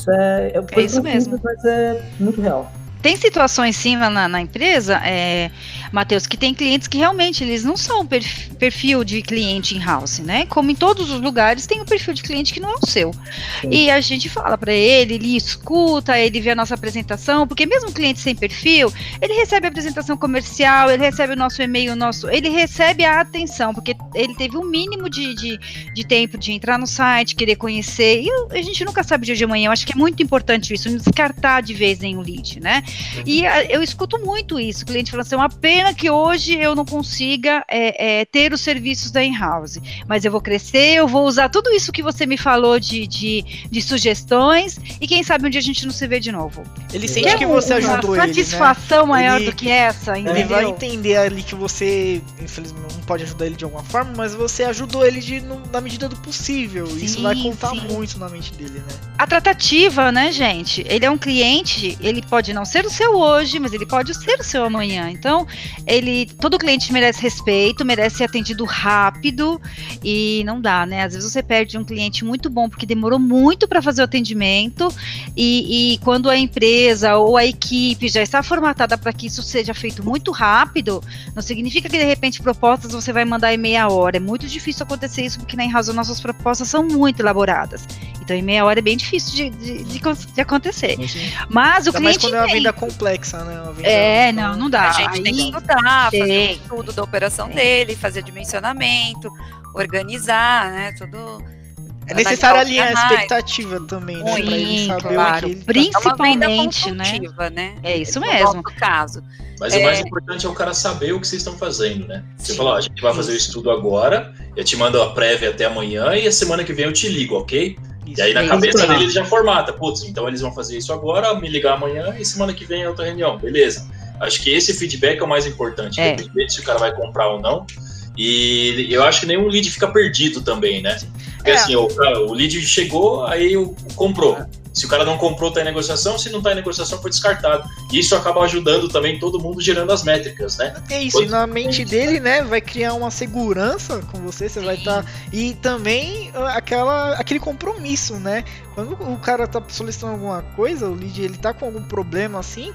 E: Isso é, é, coisa
D: isso mesmo.
E: mas é muito real.
D: Tem situações sim lá na, na empresa, é, Matheus, que tem clientes que realmente eles não são perf- perfil de cliente in-house, né? Como em todos os lugares tem um perfil de cliente que não é o seu.
E: Sim.
D: E a gente fala para ele, ele escuta, ele vê a nossa apresentação, porque mesmo cliente sem perfil, ele recebe a apresentação comercial, ele recebe o nosso e-mail, o nosso, ele recebe a atenção, porque ele teve um mínimo de, de, de tempo de entrar no site, querer conhecer. E a gente nunca sabe o dia de amanhã. Eu acho que é muito importante isso, não descartar de vez nenhum lead, né? E a- eu escuto muito isso. O cliente fala assim: uma pena que hoje eu não consiga é, é, ter os serviços da in-house, mas eu vou crescer, eu vou usar tudo isso que você me falou de, de, de sugestões e quem sabe um dia a gente não se vê de novo.
A: Ele sente que você
D: uma
A: ajudou ele, né?
D: satisfação maior
A: Ele-
D: do que essa,
A: Ele
D: entendeu?
A: vai entender ali que você, infelizmente, não pode ajudar ele de alguma forma, mas você ajudou ele de, no- na medida do possível. Isso
D: Sim,
A: vai contar
D: sim.
A: muito na mente dele, né?
D: A tratativa, né, gente? Ele é um cliente, ele pode não ser o seu hoje, mas ele pode ser o seu amanhã. Então, ele, todo cliente merece respeito, merece ser atendido rápido e não dá, né? Às vezes você perde um cliente muito bom porque demorou muito para fazer o atendimento e, e quando a empresa ou a equipe já está formatada para que isso seja feito muito rápido, não significa que de repente propostas você vai mandar em meia hora. É muito difícil acontecer isso porque na Enraso nossas propostas são muito elaboradas. Então, em meia hora é bem difícil de, de, de de acontecer. Mas o
A: Ainda mais
D: cliente
A: quando é uma venda complexa, né? Venda-
D: É, não, não dá.
B: A gente tem que
D: Aí-
B: estudar, fazer um estudo da operação
D: Tem.
B: dele, fazer dimensionamento, organizar, né? Tudo.
A: É necessário alinhar a expectativa também, né? Pra ele saber
D: claro.
A: o que ele...
B: É uma venda
D: Principalmente, né?
B: né?
D: É isso
B: No
D: mesmo.
B: caso.
C: Mas
B: É.
C: o mais importante é o cara saber o que vocês estão fazendo, né? Você
B: Sim.
C: falou, ó, a gente vai fazer o estudo agora, eu te mando a prévia até amanhã e a semana que vem eu te ligo, ok? Isso, e aí na cabeça dele ele já formata, putz, então eles vão fazer isso agora, me ligar amanhã e semana que vem é outra reunião, beleza. Acho que esse feedback é o mais importante, é. independente se o cara vai comprar ou não. E eu acho que nenhum lead fica perdido também, né? Porque é. assim, o, o lead chegou, aí o, comprou. Se o cara não comprou, tá em negociação, se não tá em negociação, foi descartado. E isso acaba ajudando também todo mundo gerando as métricas, né?
A: É isso, Quando... e na mente dele, né, vai criar uma segurança com você, você Sim. vai estar. Tá... E também ah, aquela, aquele compromisso, né? Quando o cara tá solicitando alguma coisa, o lead ele tá com algum problema assim,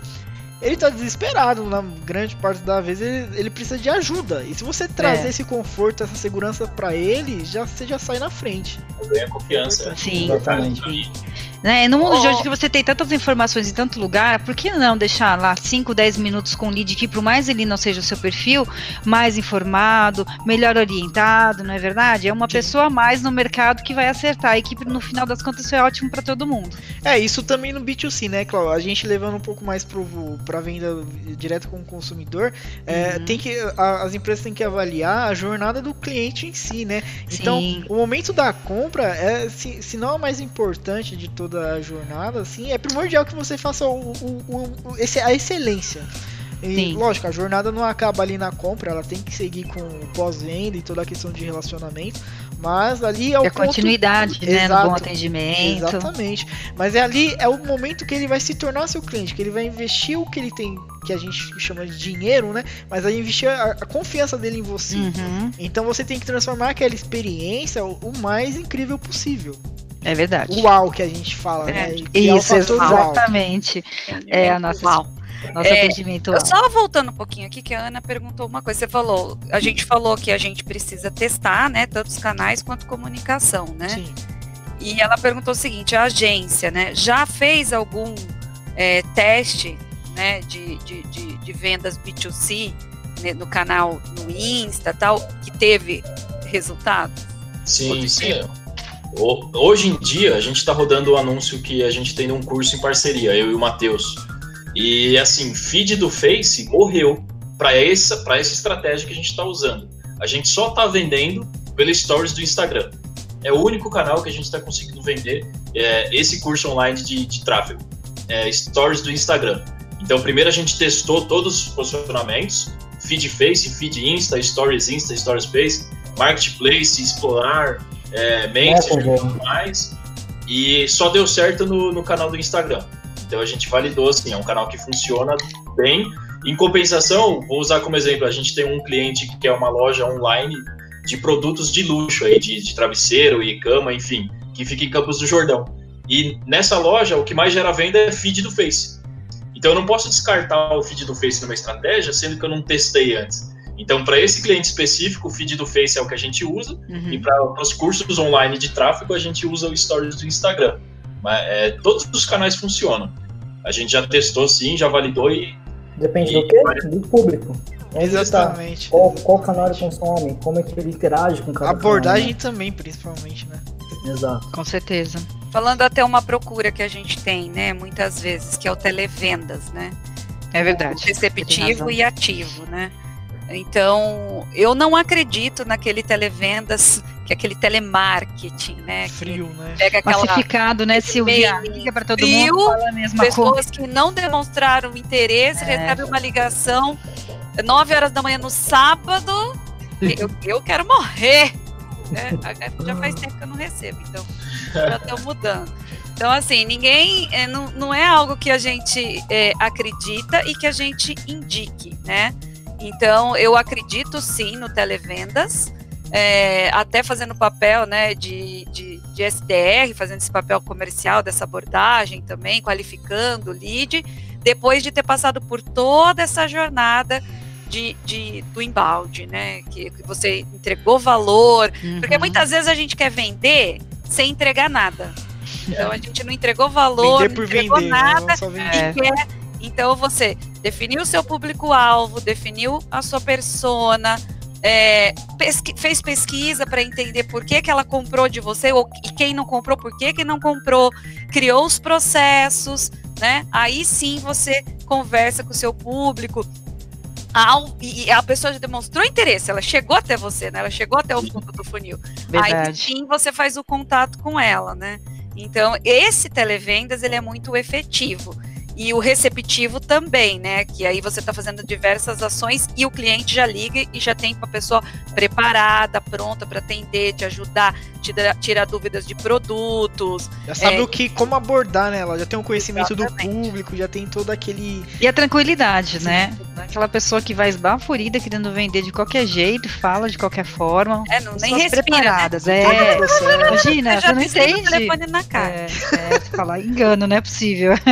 A: ele tá desesperado na grande parte da vez, ele, ele precisa de ajuda. E se você trazer é. esse conforto, essa segurança para ele, já você já sai na frente.
C: Ganha confiança.
D: Sim, exatamente. Né? No mundo oh. de hoje que você tem tantas informações em tanto lugar, por que não deixar lá 5, 10 minutos com o lead que, por mais ele não seja o seu perfil, mais informado, melhor orientado, não é verdade? É uma pessoa a mais no mercado que vai acertar e que no final das contas isso é ótimo para todo mundo.
A: É, isso também no B2C, né, Cláudio? A gente levando um pouco mais para venda direto com o consumidor, é, uhum. tem que, a, as empresas têm que avaliar a jornada do cliente em si, né? Então, Sim. o momento da compra, é, se, se não é o mais importante de toda da jornada, assim, é primordial que você faça o, o, o esse, a excelência. E, Sim. lógico, a jornada não acaba ali na compra, ela tem que seguir com o pós-venda e toda a questão de relacionamento. Mas ali é o.
D: É ponto... continuidade, né? Exato, no bom atendimento.
A: Exatamente. Mas é ali, é o momento que ele vai se tornar seu cliente, que ele vai investir o que ele tem, que a gente chama de dinheiro, né? Mas vai investir a, a confiança dele em você. Uhum. Então você tem que transformar aquela experiência o, o mais incrível possível.
D: É verdade.
A: Uau que a gente fala, né?
D: é. né? Isso, é exatamente. É a nossa. Uau. Nosso é, atendimento.
B: Só voltando um pouquinho aqui, que a Ana perguntou uma coisa. Você falou, a gente falou que a gente precisa testar, né? Tanto os canais quanto comunicação, né? Sim. E ela perguntou o seguinte: a agência, né? Já fez algum é, teste, né? De, de, de, de vendas B2C né, no canal no Insta tal, que teve resultado?
C: Sim, sim. Hoje em dia, a gente está rodando o anúncio que a gente tem num curso em parceria, eu e o Matheus. E assim, feed do Face morreu para essa, essa estratégia que a gente está usando. A gente só está vendendo pelo Stories do Instagram. É o único canal que a gente está conseguindo vender é, esse curso online de, de tráfego. É, stories do Instagram. Então, primeiro a gente testou todos os posicionamentos, feed Face, feed Insta, Stories Insta, Stories Face, Marketplace, explorar, é, Messenger e tudo mais. E só deu certo no, no canal do Instagram. Então a gente validou, assim, é um canal que funciona bem. Em compensação, vou usar como exemplo, a gente tem um cliente que é uma loja online de produtos de luxo aí, de, de travesseiro e cama, enfim, que fica em Campos do Jordão. E nessa loja, o que mais gera venda é feed do Face. Então eu não posso descartar o feed do Face numa estratégia, sendo que eu não testei antes. Então, para esse cliente específico, o feed do Face é o que a gente usa, uhum. e para os cursos online de tráfego, a gente usa o Stories do Instagram. Mas, é, todos os canais funcionam. A gente já testou sim, já validou e.
E: Depende e, do quê? Do público.
A: Exatamente.
E: Qual, qual canal ele consome, como é que ele interage com cada
A: Abordagem canal, né? também, principalmente, né?
E: Exato.
D: Com certeza.
B: Falando até uma procura que a gente tem, né, muitas vezes, que é o televendas, né?
D: É verdade.
B: Receptivo e ativo, né? Então, eu não acredito naquele televendas, que é aquele telemarketing, né?
A: Frio, né?
B: Pega aquela
D: Massificado, né, Silvia? Liga para todo frio, mundo, fala a mesma
B: pessoas coisa. que não demonstraram interesse, é. recebem uma ligação 9 horas da manhã no sábado, eu, eu quero morrer. Né? Já faz tempo que eu não recebo, então já estou mudando. Então, assim, ninguém. É, não, não é algo que a gente é, acredita e que a gente indique, né? Então, eu acredito sim no televendas, é, até fazendo papel né, de, de, de, SDR, fazendo esse papel comercial dessa abordagem também, qualificando o lead, depois de ter passado por toda essa jornada de, de do embalde, né? Que, que você entregou valor. Uhum. Porque muitas vezes a gente quer vender sem entregar nada. Então a gente não entregou valor,
A: vender
B: não entregou
A: vender, né?
B: nada
A: não
B: e quer então você definiu o seu público-alvo, definiu a sua persona, é, pesqui fez pesquisa para entender por que, que ela comprou de você, ou, e quem não comprou, por que, que não comprou, criou os processos, né? Aí sim você conversa com o seu público. Ao, e a pessoa já demonstrou interesse, ela chegou até você, né? Ela chegou até o fundo do funil. Verdade. Aí sim você faz o contato com ela, né? Então, esse televendas ele é muito efetivo e o receptivo também, né? Que aí você está fazendo diversas ações e o cliente já liga e já tem uma pessoa preparada, pronta para atender, te ajudar, te tirar dúvidas de produtos.
A: Já sabe é, o que, como abordar, né? Ela já tem um conhecimento exatamente. do público, já tem todo aquele.
D: E a tranquilidade, Sim. né? Aquela pessoa que vai esbaforida querendo vender de qualquer jeito, fala de qualquer forma.
B: É, não, nem respira, né? preparadas.
D: Né? É, imagina, você, não entende.
B: Telefone na cara.
D: É, é, falar engano, não é possível.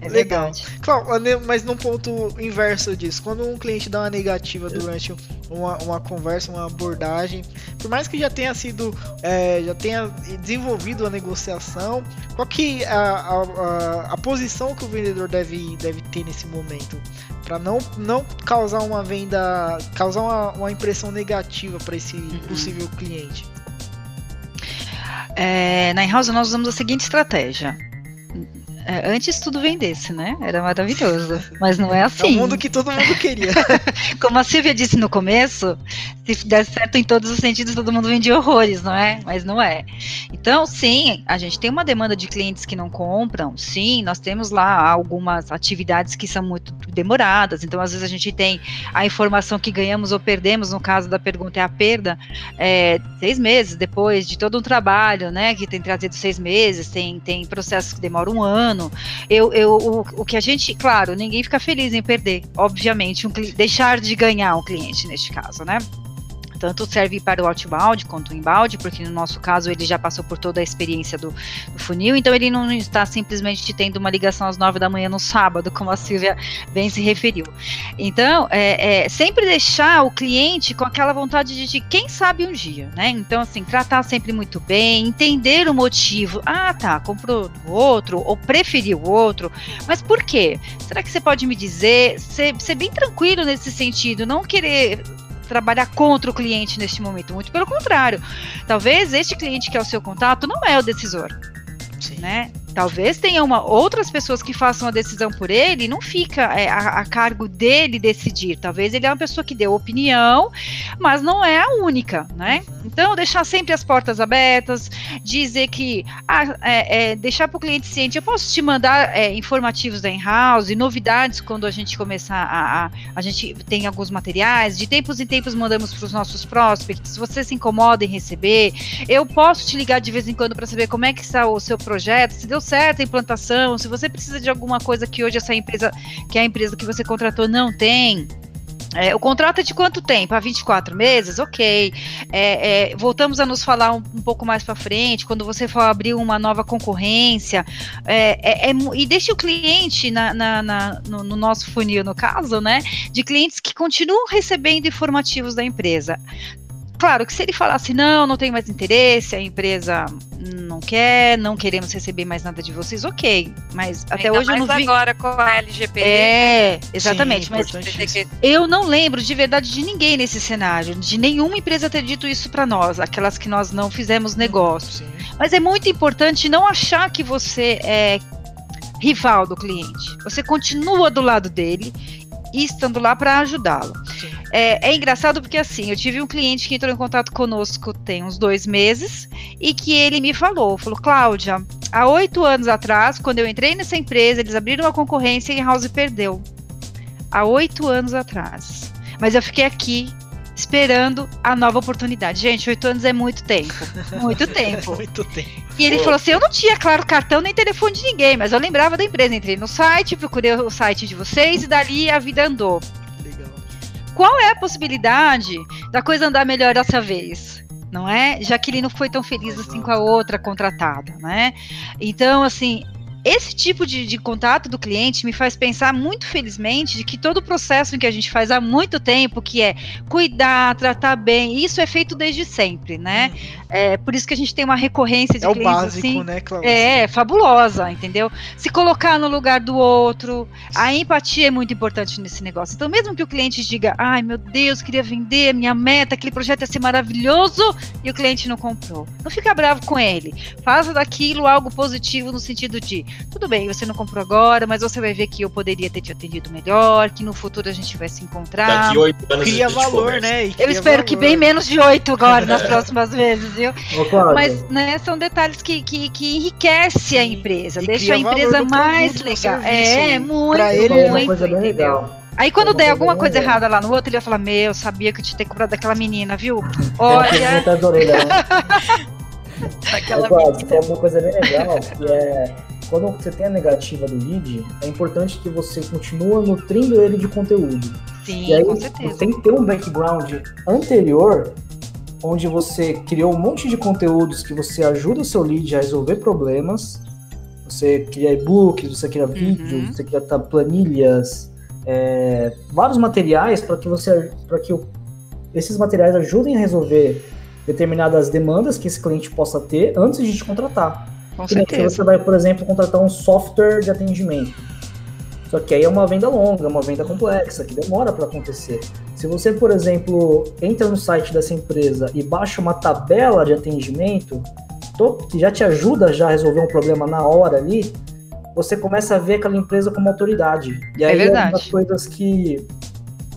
A: É, Legal. Claro, mas num ponto inverso disso, quando um cliente dá uma negativa durante uma, uma conversa, uma abordagem, por mais que já tenha sido, é, já tenha desenvolvido a negociação, qual que é a, a, a, posição que o vendedor deve, deve ter nesse momento? para não, não causar uma venda, causar uma, uma impressão negativa para esse uhum. possível cliente.
D: É, na in-house nós usamos a seguinte estratégia. É, antes tudo vendesse, né? Era maravilhoso. Mas não é assim. É o
A: assim. mundo que todo mundo queria.
D: Como a Silvia disse no começo, se desse certo em todos os sentidos, todo mundo vendia horrores, não é? Mas não é. Então, sim, a gente tem uma demanda de clientes que não compram. Sim, nós temos lá algumas atividades que são muito demoradas. Então, às vezes, a gente tem a informação que ganhamos ou perdemos, no caso da pergunta é a perda, é, seis meses depois de todo um trabalho, né? Que tem trazido seis meses, tem, tem processos que demoram um ano ano. Eu, eu, o, o que a gente, claro, ninguém fica feliz em perder, obviamente, um, deixar de ganhar um cliente neste caso, né? Tanto serve para o outbound quanto o inbound, porque no nosso caso ele já passou por toda a experiência do, do funil, então ele não está simplesmente tendo uma ligação às nove da manhã no sábado, como a Silvia bem se referiu. Então, é, é sempre deixar o cliente com aquela vontade de, de quem sabe um dia, né? Então, assim, tratar sempre muito bem, entender o motivo. Ah, tá, comprou outro, ou preferiu o outro, mas por quê? Será que você pode me dizer? Ser, ser bem tranquilo nesse sentido, não querer trabalhar contra o cliente neste momento. Muito pelo contrário. Talvez este cliente que é o seu contato não é o decisor. Sim. Né? Talvez tenha uma, outras pessoas que façam a decisão por ele, não fica é, a, a, cargo dele decidir. Talvez ele é uma pessoa que deu opinião, mas não é a única, né? Então, deixar sempre as portas abertas, dizer que ah, é, é, deixar para o cliente ciente, eu posso te mandar é, informativos da in-house, novidades quando a gente começar a, a, a. gente tem alguns materiais, de tempos em tempos mandamos para os nossos prospects. Se você se incomoda em receber, eu posso te ligar de vez em quando para saber como é que está o seu projeto, se deu certa implantação, se você precisa de alguma coisa que hoje essa empresa, que a empresa que você contratou não tem, é, o contrato é de quanto tempo? Há 24 meses? Ok. É, é, voltamos a nos falar um, um pouco mais para frente, quando você for abrir uma nova concorrência. É, é, é e deixe o cliente na, na, na no, no, nosso funil, no caso, né? De clientes que continuam recebendo informativos da empresa. Claro que se ele falasse, não, não tenho mais interesse, a empresa não quer, não queremos receber mais nada de vocês, ok. Mas até
B: Ainda
D: hoje eu não
B: vi. agora com a LGPD.
D: É, exatamente. Sim, mas eu não lembro de verdade de ninguém nesse cenário, de nenhuma empresa ter dito isso para nós, aquelas que nós não fizemos negócio. Sim. Mas é muito importante não achar que você é rival do cliente. Você continua do lado dele e estando lá para ajudá-lo. É, é, engraçado porque assim, eu tive um cliente que entrou em contato conosco tem uns dois meses e que ele me falou, falou, Cláudia, há oito anos atrás, quando eu entrei nessa empresa, eles abriram uma concorrência e a House perdeu. Há oito anos atrás. Mas eu fiquei aqui esperando a nova oportunidade. Gente, oito anos é muito tempo. Muito tempo.
A: muito tempo.
D: E ele Pô. falou assim: eu não tinha, claro, cartão nem telefone de ninguém, mas eu lembrava da empresa. Entrei no site, procurei o site de vocês e dali a vida andou. Qual é a possibilidade da coisa andar melhor dessa vez? Não é? Já que ele não foi tão feliz assim com a outra contratada, né? Então, assim, esse tipo de, de, contato do cliente me faz pensar muito felizmente de que todo o processo que a gente faz há muito tempo, que é cuidar, tratar bem, isso é feito desde sempre, né? Uhum. É por isso que a gente tem uma recorrência de
A: é
D: clientes
A: o básico,
D: assim,
A: né, Cláudia?
D: É, fabulosa, entendeu? Se colocar no lugar do outro, a empatia é muito importante nesse negócio. Então, mesmo que o cliente diga, ai meu Deus, queria vender, minha meta, aquele projeto ia ser maravilhoso, e o cliente não comprou. Não fica bravo com ele. Faça daquilo algo positivo no sentido de tudo bem, você não comprou agora, mas você vai ver que eu poderia ter te atendido melhor, que no futuro a gente vai se encontrar.
C: Daqui oito anos
A: Cria
C: a gente
A: valor,
C: conversa.
A: né?
D: Eu espero que
A: valor.
D: bem menos de oito agora nas próximas vezes, viu?
E: Ô,
D: Mas, né, são detalhes que, que, que enriquece a empresa,
A: e
D: deixa a empresa mais legal.
A: serviço.
D: É, muito,
A: Pra ele
E: é uma
D: muito,
E: coisa bem
D: entendeu?
E: legal.
D: Aí quando
E: É
D: der alguma
E: bem
D: coisa errada lá no outro, ele vai falar, meu, sabia que eu tinha que ter comprado daquela menina, viu?
E: Tem
D: Olha,
E: orelha, né?
B: Aquela
E: Ô, Cláudio, você falou uma coisa bem legal, que é quando você tem a negativa do lead, é importante que você continue nutrindo ele de conteúdo.
D: sim,
E: E aí,
D: com
E: você
D: certeza.
E: tem que ter um background anterior, onde você criou um monte de conteúdos que você ajuda o seu lead a resolver problemas. Você cria e-books, você cria vídeos, você cria planilhas, é, vários materiais para que você para que esses materiais ajudem a resolver determinadas demandas que esse cliente possa ter antes de te contratar.
D: Com certeza.
E: você vai, por exemplo, contratar um software de atendimento. Só que aí é uma venda longa, é uma venda complexa, que demora para acontecer. Se você, por exemplo, entra no site dessa empresa e baixa uma tabela de atendimento, to- que já te ajuda já a resolver um problema na hora ali, você começa a ver aquela empresa como autoridade. E
D: É
E: aí
D: verdade.
E: uma das coisas que,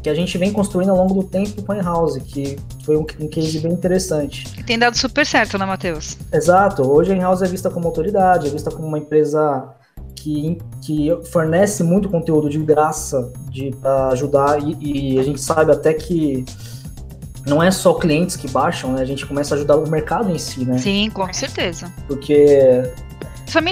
E: que a gente vem construindo ao longo do tempo com a In-House, que foi um, um case bem interessante.
D: E Tem dado super certo, né, Matheus?
E: Exato. Hoje a In-House é vista como autoridade, é vista como uma empresa que, que fornece muito conteúdo de graça de pra ajudar e, e a gente sabe até que não é só clientes que baixam, né? A gente começa a ajudar o mercado em si, né?
D: Sim, com certeza.
E: Porque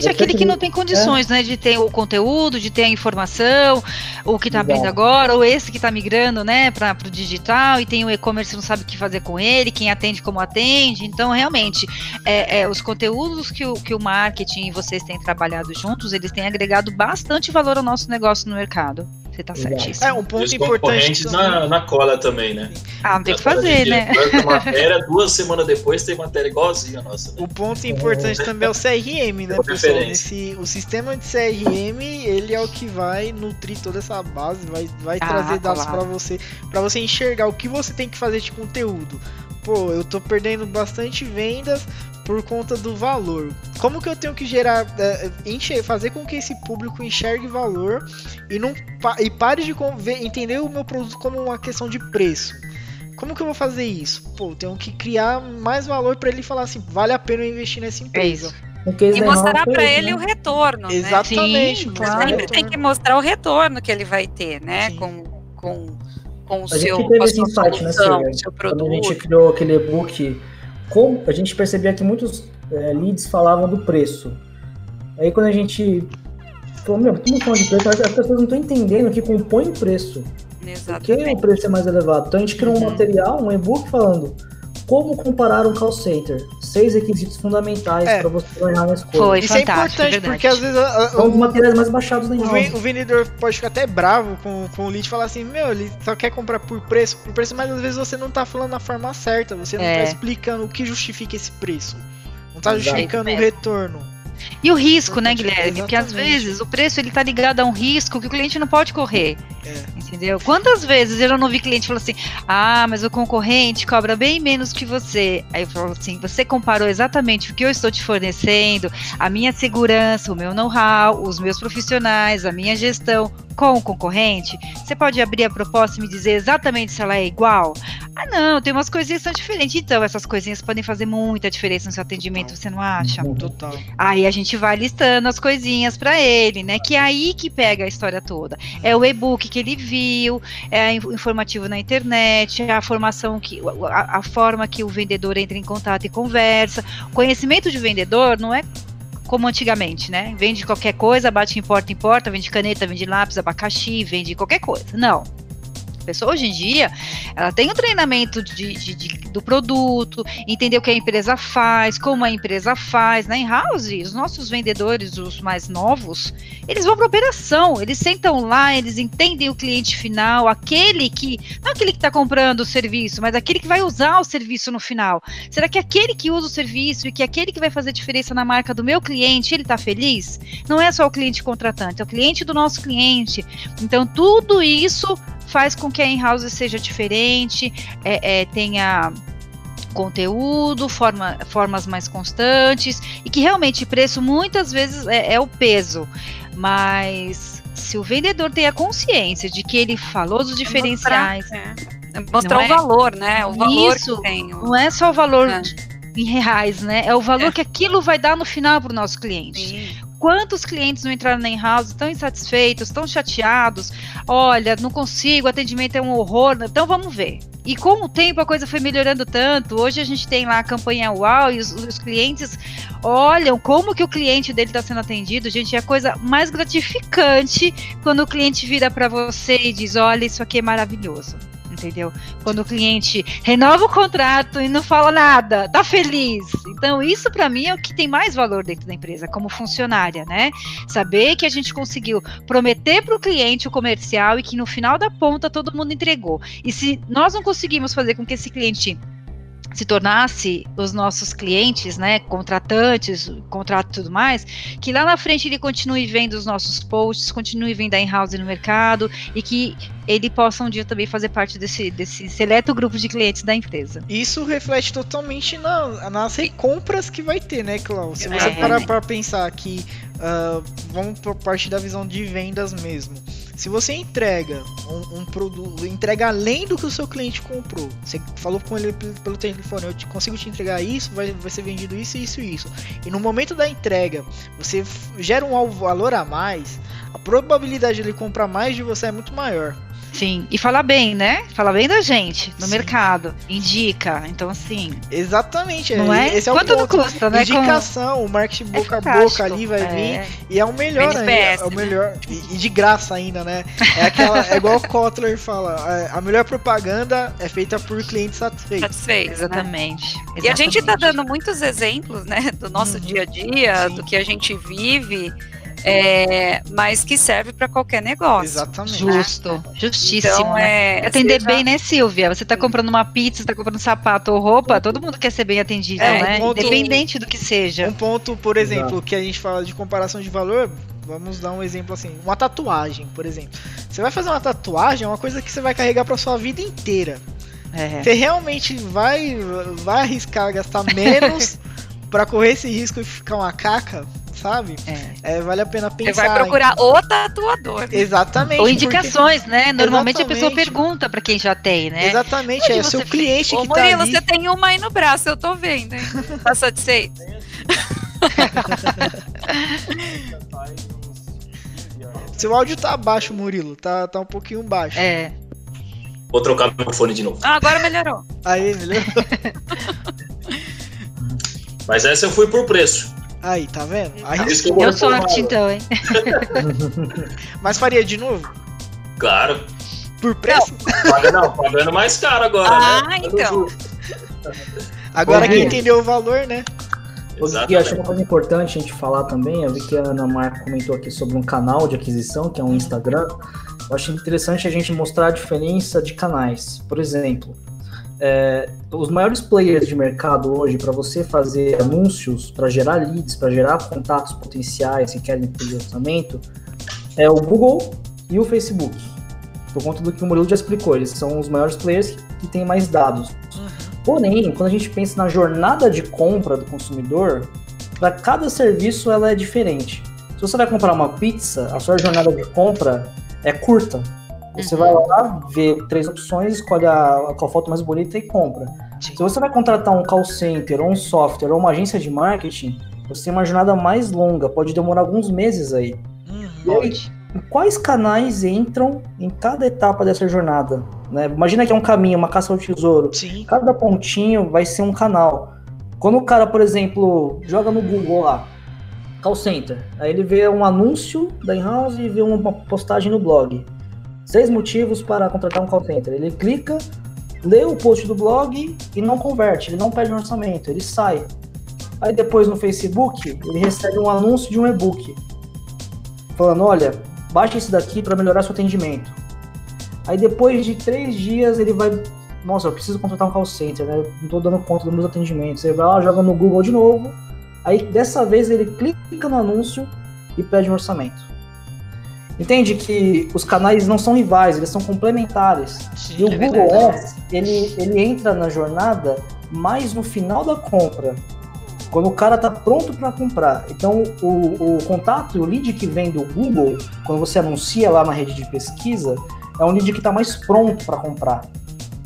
E: Eu
D: aquele que não tem condições, né, de ter o conteúdo, de ter a informação, o que está abrindo agora, ou esse que está migrando, né, para o digital e tem o e-commerce não sabe o que fazer com ele, quem atende como atende. Então, realmente, é, é, os conteúdos que o, que o marketing e vocês têm trabalhado juntos, eles têm agregado bastante valor ao nosso negócio no mercado. Você
E: Exato.
D: certíssimo.
A: É, um
C: E
A: ponto
C: os
A: importante
C: na, na cola também, né?
D: Ah, não tem o que fazer, né?
C: matéria, duas semanas depois tem matéria igualzinha a nossa. né?
A: O ponto importante também é o CRM, né,
C: Como
A: pessoal? Nesse, o sistema de CRM, ele é o que vai nutrir toda essa base, vai, vai
D: Ah,
A: trazer dados
D: claro.
A: pra você, para você enxergar o que você tem que fazer de conteúdo. Pô, eu tô perdendo bastante vendas por conta do valor. Como que eu tenho que gerar, é, enxer- fazer com que esse público enxergue valor e não e pare de entender o meu produto como uma questão de preço? Como que eu vou fazer isso? Pô, eu tenho que criar mais valor para ele falar assim, vale a pena eu investir nessa empresa.
D: isso.
E: o case
B: E mostrar
E: esse,
B: ele
E: né?
B: o retorno, né?
A: Exatamente.
D: Sim,
A: mostrar
D: claro.
A: o
B: Sempre tem
A: retorno.
B: que mostrar o retorno que ele vai ter, né?
A: Sim.
B: Com, com, com o
E: A
B: seu,
E: gente teve
B: com a
E: esse insight, né,
B: seu
E: Quando a gente
B: produto.
E: criou aquele e-book, como a gente percebia que muitos é, leads falavam do preço. Aí quando a gente falou, meu, estamos falando de preço, as pessoas não estão entendendo o que compõe o preço. Por que o
B: Exatamente.
E: preço é mais elevado? Então a gente criou um
D: Uhum.
E: material, um e-book falando como comparar um call center. Seis requisitos fundamentais
A: É.
E: para você ganhar na escolha.
D: Foi.
A: Isso é
D: é
A: importante, porque às vezes a- a-
E: São os
A: o,
E: materiais mais baixados da
A: o, vendedor pode ficar até bravo com, com o lead e falar assim, meu, ele só quer comprar por preço, por preço, mas às vezes você não tá falando da forma certa, você não
D: É.
A: tá explicando o que justifica esse preço. Não tá
E: Exato.
A: justificando o
B: Mesmo.
A: retorno.
D: E o risco, né, Guilherme? Porque às
A: exatamente.
D: vezes o preço ele tá ligado a um risco que o cliente não pode correr.
A: É.
D: Entendeu? Quantas vezes eu já não vi cliente falando assim: ah, mas o concorrente cobra bem menos que você. Aí eu falo assim: você comparou exatamente o que eu estou te fornecendo, a minha segurança, o meu know-how, os meus profissionais, a minha gestão com o concorrente? Você pode abrir a proposta e me dizer exatamente se ela é igual? Ah, não, tem umas coisinhas que são diferentes. Então, essas coisinhas podem fazer muita diferença no seu atendimento, você não acha?
E: Uhum.
A: Total.
D: Aí a gente vai listando as coisinhas pra ele, né? Que é aí que pega a história toda. É o e-book que ele viu, é o informativo na internet, é a formação que a, a forma que o vendedor entra em contato e conversa. Conhecimento de vendedor não é como antigamente, né? Vende qualquer coisa, bate em porta em porta, vende caneta, vende lápis, abacaxi, vende qualquer coisa. Não. Pessoa hoje em dia, ela tem o treinamento de, de- de- do produto, entender o que a empresa faz, como a empresa faz. Na in-house, os nossos vendedores, os mais novos, eles vão para operação, eles sentam lá, eles entendem o cliente final, aquele que, não aquele que está comprando o serviço, mas aquele que vai usar o serviço no final. Será que aquele que usa o serviço e que aquele que vai fazer diferença na marca do meu cliente, ele está feliz? Não é só o cliente contratante, é o cliente do nosso cliente. Então, tudo isso faz com que a in-house seja diferente, é, é, tenha conteúdo, forma, formas mais constantes e que realmente preço muitas vezes é, é o peso, mas se o vendedor tem a consciência de que ele falou dos diferenciais,
B: mostrar, é. mostrar o é? valor, né? O valor Isso, que tem.
D: Não é só o valor é. em reais, né? É o valor é. que aquilo vai dar no final para o nosso cliente. Sim. Quantos clientes não entraram na in-house, estão insatisfeitos, estão chateados? Olha, não consigo, atendimento é um horror. Então vamos ver. E com o tempo a coisa foi melhorando tanto. Hoje a gente tem lá a campanha UAU e os, os clientes olham como que o cliente dele está sendo atendido. Gente, é a coisa mais gratificante quando o cliente vira para você e diz: Olha, isso aqui é maravilhoso entendeu? Quando o cliente renova o contrato e não fala nada, tá feliz. Então, isso para mim é o que tem mais valor dentro da empresa, como funcionária, né? Saber que a gente conseguiu prometer para o cliente o comercial e que no final da ponta todo mundo entregou. E se nós não conseguimos fazer com que esse cliente se tornasse os nossos clientes, né, contratantes, contrato e tudo mais, que lá na frente ele continue vendo os nossos posts, continue vendo a in-house no mercado e que ele possa um dia também fazer parte desse, desse seleto grupo de clientes da empresa.
A: Isso reflete totalmente na, nas recompras que vai ter, né, Cláudio? Se você é. parar para pensar que uh, vamos por parte da visão de vendas mesmo. Se você entrega um, um, produto, entrega além do que o seu cliente comprou, você falou com ele pelo telefone, eu te, consigo te entregar isso, vai, vai ser vendido isso, isso isso. E no momento da entrega, você gera um valor a mais, a probabilidade de ele comprar mais de você é muito maior.
D: Sim, e fala bem, né? Fala bem da gente no Sim. mercado, indica. Então, assim.
A: Exatamente,
D: não é?
A: Esse é
D: Quanto
A: o
D: ponto. custa, né?
A: Indicação, Com... o marketing é boca a boca ali vai é. vir. E é o melhor, né? É o melhor. Né? E, e, de graça ainda, né? É, aquela, é igual o Kotler fala: a melhor propaganda é feita por clientes satisfeitos.
B: Satisfeitos.
D: Exatamente. Né?
B: Exatamente. E a gente tá dando muitos exemplos, né? Do nosso uhum. dia a dia, Sim. do que a gente vive é, mas que serve para qualquer negócio.
A: Exatamente.
D: Justo, justíssimo. Então, né? é, Atender bem, né, Silvia? Você está comprando uma pizza, está comprando sapato ou roupa, todo mundo quer ser bem atendido, é, né? Um ponto, Independente do que seja.
A: Um ponto, por exemplo, Exato. que a gente fala de comparação de valor, vamos dar um exemplo assim, uma tatuagem, por exemplo. Você vai fazer uma tatuagem, é uma coisa que você vai carregar para sua vida inteira. É. Você realmente vai, vai arriscar gastar menos para correr esse risco e ficar uma caca? Sabe? É. é. vale a pena pensar.
B: Você vai procurar em... o tatuador.
A: Exatamente.
D: Ou indicações, porque... né? Normalmente Exatamente. a pessoa pergunta para quem já tem, né?
A: Exatamente, Onde é o seu cliente Ô, que
B: Murilo,
A: tá ali.
B: você tem uma aí no braço, eu tô vendo, hein? Tá satisfeito?
A: Seu áudio tá baixo, Murilo. Tá, tá um pouquinho baixo.
D: É.
C: Vou trocar meu fone de novo.
B: Ah, agora melhorou.
A: Aí, melhorou.
C: Mas essa eu fui por preço.
A: Aí, tá vendo? Aí
D: Deu sorte então, hein?
A: Mas faria de novo?
C: Claro.
A: Por preço?
C: Não, paga, não pagando mais caro agora,
B: ah,
C: né?
B: Ah, então.
A: Agora quem entendeu o valor, né?
E: E acho uma coisa importante a gente falar também, eu vi que a Ana Marca comentou aqui sobre um canal de aquisição, que é um Instagram. Eu acho interessante a gente mostrar a diferença de canais. Por exemplo, é, os maiores players de mercado hoje para você fazer anúncios, para gerar leads, para gerar contatos potenciais que querem pedir orçamento, é o Google e o Facebook. Por conta do que o Murilo já explicou, eles são os maiores players que, têm mais dados. Uhum. Porém, quando a gente pensa na jornada de compra do consumidor, para cada serviço ela é diferente. Se você vai comprar uma pizza, a sua jornada de compra é curta. Você uhum. vai lá, vê três opções, escolhe a, a foto mais bonita e compra. Sim. Se você vai contratar um call center, ou um software, ou uma agência de marketing, você tem uma jornada mais longa, pode demorar alguns meses aí. Uhum. E aí, quais canais entram em cada etapa dessa jornada? Né? Imagina que é um caminho, uma caça ao tesouro.
A: Sim.
E: Cada pontinho vai ser um canal. Quando o cara, por exemplo, joga no Google lá, call center, aí ele vê um anúncio da in-house e vê uma postagem no blog. Seis motivos para contratar um call center. Ele clica, lê o post do blog e não converte, ele não pede um orçamento, ele sai. Aí depois no Facebook, ele recebe um anúncio de um e-book. Falando, olha, baixe esse daqui para melhorar seu atendimento. Aí depois de três dias ele vai. Nossa, eu preciso contratar um call center, né? Não estou dando conta dos meus atendimentos. Ele vai lá, joga no Google de novo. Aí dessa vez ele clica no anúncio e pede um orçamento. Entende que os canais não são rivais, eles são complementares. Sim, e o é Google Ads, ele, ele entra na jornada mas no final da compra, quando o cara está pronto para comprar. Então, o, o contato, o lead que vem do Google, quando você anuncia lá na rede de pesquisa, é um lead que está mais pronto para comprar.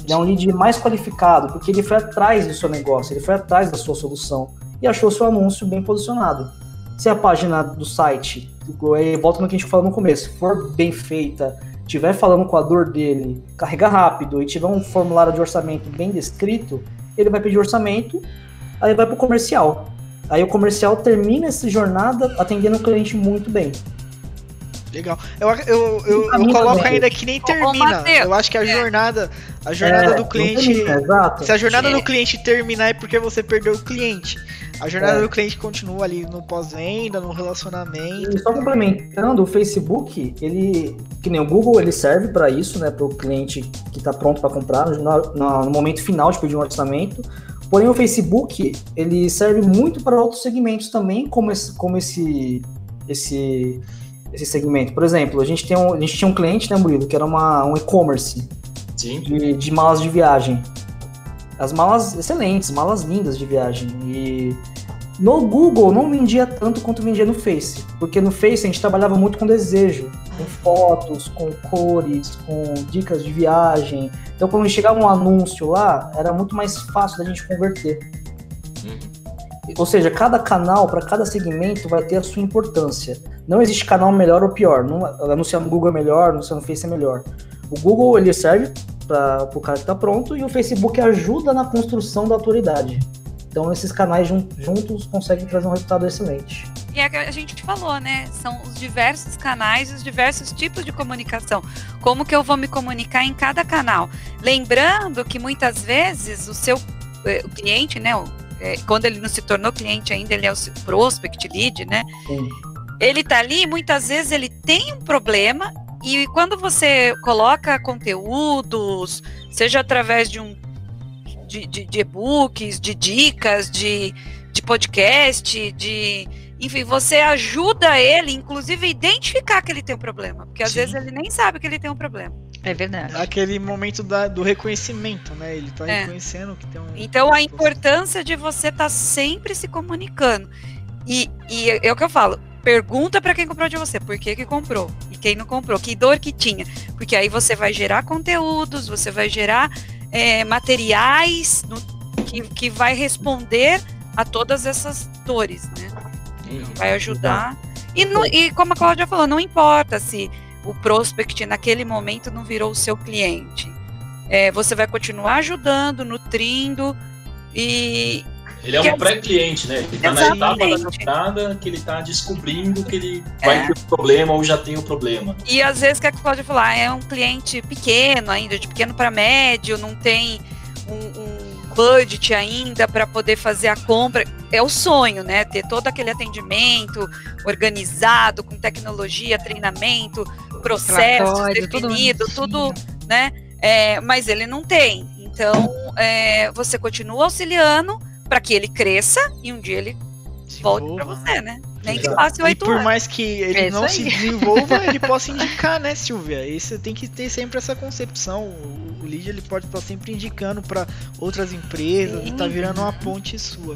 E: Ele é um lead mais qualificado, porque ele foi atrás do seu negócio, ele foi atrás da sua solução e achou seu anúncio bem posicionado. Se a página do site, volta no que a gente falou no começo, for bem feita, tiver falando com a dor dele, carregar rápido e tiver um formulário de orçamento bem descrito, ele vai pedir orçamento, aí vai para o comercial. Aí o comercial termina essa jornada atendendo o cliente muito bem.
A: Legal. Eu, eu, eu, eu coloco ainda que nem termina. Eu acho que a jornada, a jornada é, do cliente. Se a jornada do cliente terminar é porque você perdeu o cliente. A jornada é. do cliente continua ali no pós-venda, no relacionamento.
E: E só complementando, o Facebook, ele, que nem o Google, ele serve para isso, né, para o cliente que está pronto para comprar no, no, no, momento final de pedir um orçamento. Porém, o Facebook, ele serve muito para outros segmentos também, como esse, como esse, esse esse segmento. Por exemplo, a gente, tem um, a gente tinha um cliente, né, Murilo, que era uma, um e-commerce de, de malas de viagem. As malas excelentes, malas lindas de viagem. E no Google não vendia tanto quanto vendia no Face, porque no Face a gente trabalhava muito com desejo, com fotos, com cores, com dicas de viagem. Então quando chegava um anúncio lá, era muito mais fácil da gente converter. Uhum. Ou seja, cada canal para cada segmento vai ter a sua importância. Não existe canal melhor ou pior. Não, anunciar no Google é melhor, anunciar no Face é melhor. O Google ele serve para o cara que está pronto e o Facebook ajuda na construção da autoridade. Então esses canais juntos conseguem trazer um resultado excelente.
B: E é que a gente falou, né? São os diversos canais, os diversos tipos de comunicação. Como que eu vou me comunicar em cada canal? Lembrando que muitas vezes o seu eh, o cliente, né, o é, quando ele não se tornou cliente ainda, ele é o prospect lead, né? Sim. Ele tá ali, muitas vezes ele tem um problema e quando você coloca conteúdos, seja através de um de, de, de e-books, de dicas, de, de podcast, de enfim, você ajuda ele, inclusive, a identificar que ele tem um problema, porque às Sim. vezes ele nem sabe que ele tem um problema.
D: É verdade.
A: Aquele momento da, do reconhecimento, né? Ele tá é. reconhecendo que tem um.
B: Então a importância de você estar tá sempre se comunicando. E, e é o que eu falo. Pergunta para quem comprou de você, por que, que comprou e quem não comprou, que dor que tinha, porque aí você vai gerar conteúdos, você vai gerar é, materiais no, que, que vai responder a todas essas dores, né? Vai ajudar. E, no, e como a Cláudia falou, não importa se o prospect naquele momento não virou o seu cliente. É, você vai continuar ajudando, nutrindo e.
C: Ele é um pré-cliente, né? Ele está na etapa da jornada que ele está descobrindo que ele vai é. ter um problema ou já tem o um problema.
B: E às vezes, que é que pode falar? É um cliente pequeno ainda, de pequeno para médio, não tem um, um budget ainda para poder fazer a compra. É o sonho, né? Ter todo aquele atendimento organizado, com tecnologia, treinamento, processos definido, tudo, né? É, mas ele não tem. Então, é, você continua auxiliando para que ele cresça e um dia ele volte para você, né? Nem que passe oito
A: anos. E por mais que ele é não se desenvolva, ele possa indicar, né, Silvia? E você tem que ter sempre essa concepção. O, lead ele pode estar sempre indicando para outras empresas Sim. e tá virando uma ponte sua.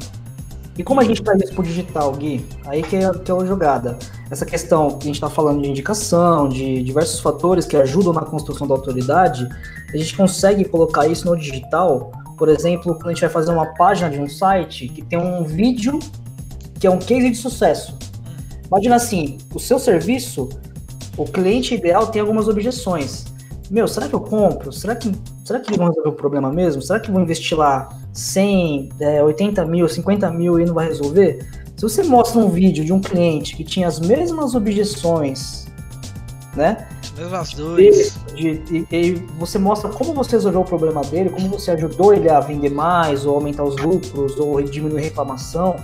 E: E como a gente traz isso pro digital, Gui? Aí que é, que é a jogada. Essa questão que a gente está falando de indicação, de diversos fatores que ajudam na construção da autoridade, a gente consegue colocar isso no digital. Por exemplo, quando a gente vai fazer uma página de um site que tem um vídeo que é um case de sucesso. Imagina assim, o seu serviço, o cliente ideal tem algumas objeções. Meu, será que eu compro? Será que, será que vão resolver o problema mesmo? Será que vou investir lá 100, é, 80 mil, 50 mil e não vai resolver? Se você mostra um vídeo de um cliente que tinha as mesmas objeções, né?
A: Mesmas dores.
E: E você mostra como você resolveu o problema dele, como você ajudou ele a vender mais, ou aumentar os lucros, ou diminuir a reclamação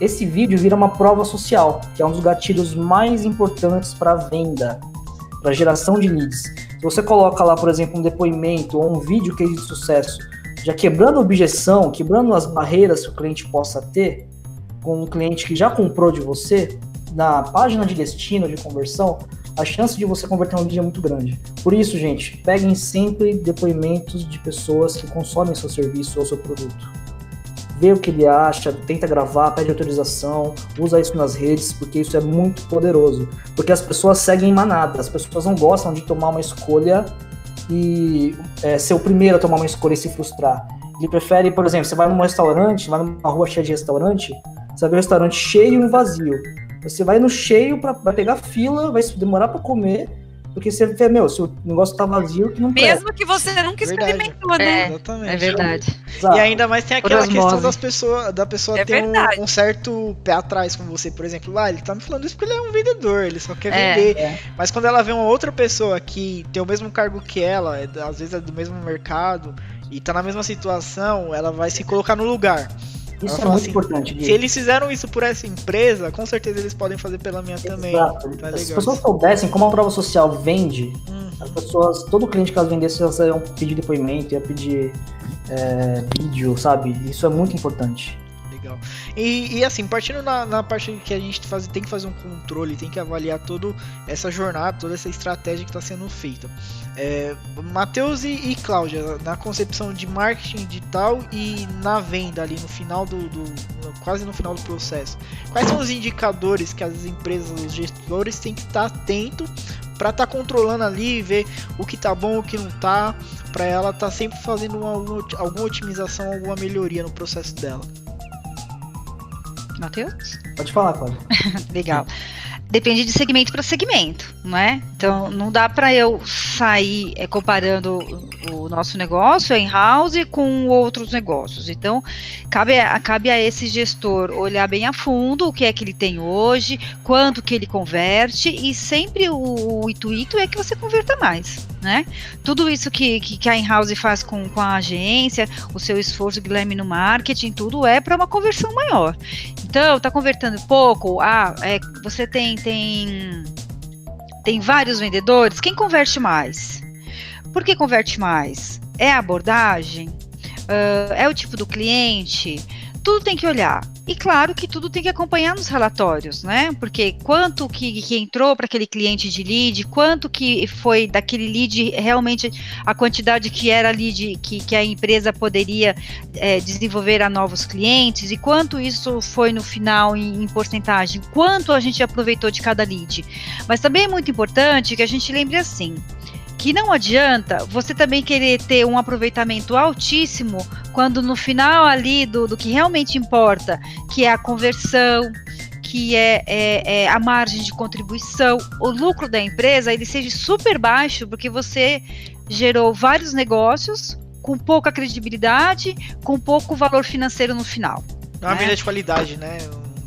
E: esse vídeo vira uma prova social, que é um dos gatilhos mais importantes para venda, para geração de leads. Se você coloca lá, por exemplo, um depoimento ou um vídeo que é de sucesso, já quebrando a objeção, quebrando as barreiras que o cliente possa ter, com um cliente que já comprou de você, na página de destino de conversão, a chance de você converter um lead é muito grande. Por isso, gente, peguem sempre depoimentos de pessoas que consomem seu serviço ou seu produto. vê o que ele acha, tenta gravar, pede autorização, usa isso nas redes, porque isso é muito poderoso. Porque as pessoas seguem manada, as pessoas não gostam de tomar uma escolha e é, ser o primeiro a tomar uma escolha e se frustrar. Ele prefere, por exemplo, você vai num restaurante, vai numa rua cheia de restaurante, você vai ver um restaurante cheio e vazio. Você vai no cheio, pra, vai pegar fila, vai demorar para comer, porque você vê, meu, se o negócio tá vazio, que não
B: Mesmo presta. que você nunca experimentou,
D: né? É, Exatamente. É verdade.
A: Exato. E ainda mais tem aquela questão das pessoas, da pessoa é ter um, um, certo pé atrás com você, por exemplo. Lá, ah, ele tá me falando isso porque ele é um vendedor, ele só quer é, vender. É. Mas quando ela vê uma outra pessoa que tem o mesmo cargo que ela, é, às vezes é do mesmo mercado, e tá na mesma situação, ela vai se colocar no lugar.
E: Isso é muito assim, importante.
A: Gui. Se eles fizeram isso por essa empresa, com certeza eles podem fazer pela minha Exato. também.
E: Tá se as pessoas soubessem como a prova social vende, hum. as pessoas, todo cliente que elas vendessem, elas iam pedir depoimento, ia pedir é, vídeo, sabe? Isso é muito importante
A: legal. E, e assim, partindo na, na, parte que a gente faz, tem que fazer um controle, tem que avaliar toda essa jornada, toda essa estratégia que está sendo feita. É, Matheus e, e Cláudia, na concepção de marketing digital e na venda ali no final do, do, quase no final do processo, quais são os indicadores que as empresas, os gestores têm que estar atento para estar tá controlando ali e ver o que tá bom, o que não tá, para ela estar tá sempre fazendo uma, alguma otimização, alguma melhoria no processo dela.
D: Matheus?
E: Pode falar, Cláudia.
D: Legal. Depende de segmento para segmento, não é? Então, não dá para eu sair é, comparando o nosso negócio em house com outros negócios. Então, cabe a, cabe a esse gestor olhar bem a fundo o que é que ele tem hoje, quanto que ele converte e sempre o, o intuito é que você converta mais né? Tudo isso que, que, que a in-house faz com, com a agência, o seu esforço, Guilherme, no marketing, tudo é para uma conversão maior. Então, tá convertendo pouco? Ah, é, você tem, tem, tem vários vendedores, quem converte mais? Por que converte mais? É a abordagem? Uh, é o tipo do cliente? Tudo tem que olhar. E claro que tudo tem que acompanhar nos relatórios, né? Porque quanto que, que entrou para aquele cliente de lead, quanto que foi daquele lead realmente a quantidade que era lead que, que a empresa poderia é, desenvolver a novos clientes e quanto isso foi no final em, em porcentagem, quanto a gente aproveitou de cada lead. Mas também é muito importante que a gente lembre assim que não adianta você também querer ter um aproveitamento altíssimo quando no final ali do, do que realmente importa, que é a conversão, que é, é, é, a margem de contribuição, o lucro da empresa, ele seja super baixo, porque você gerou vários negócios com pouca credibilidade, com pouco valor financeiro no final.
A: É uma né? de qualidade, né?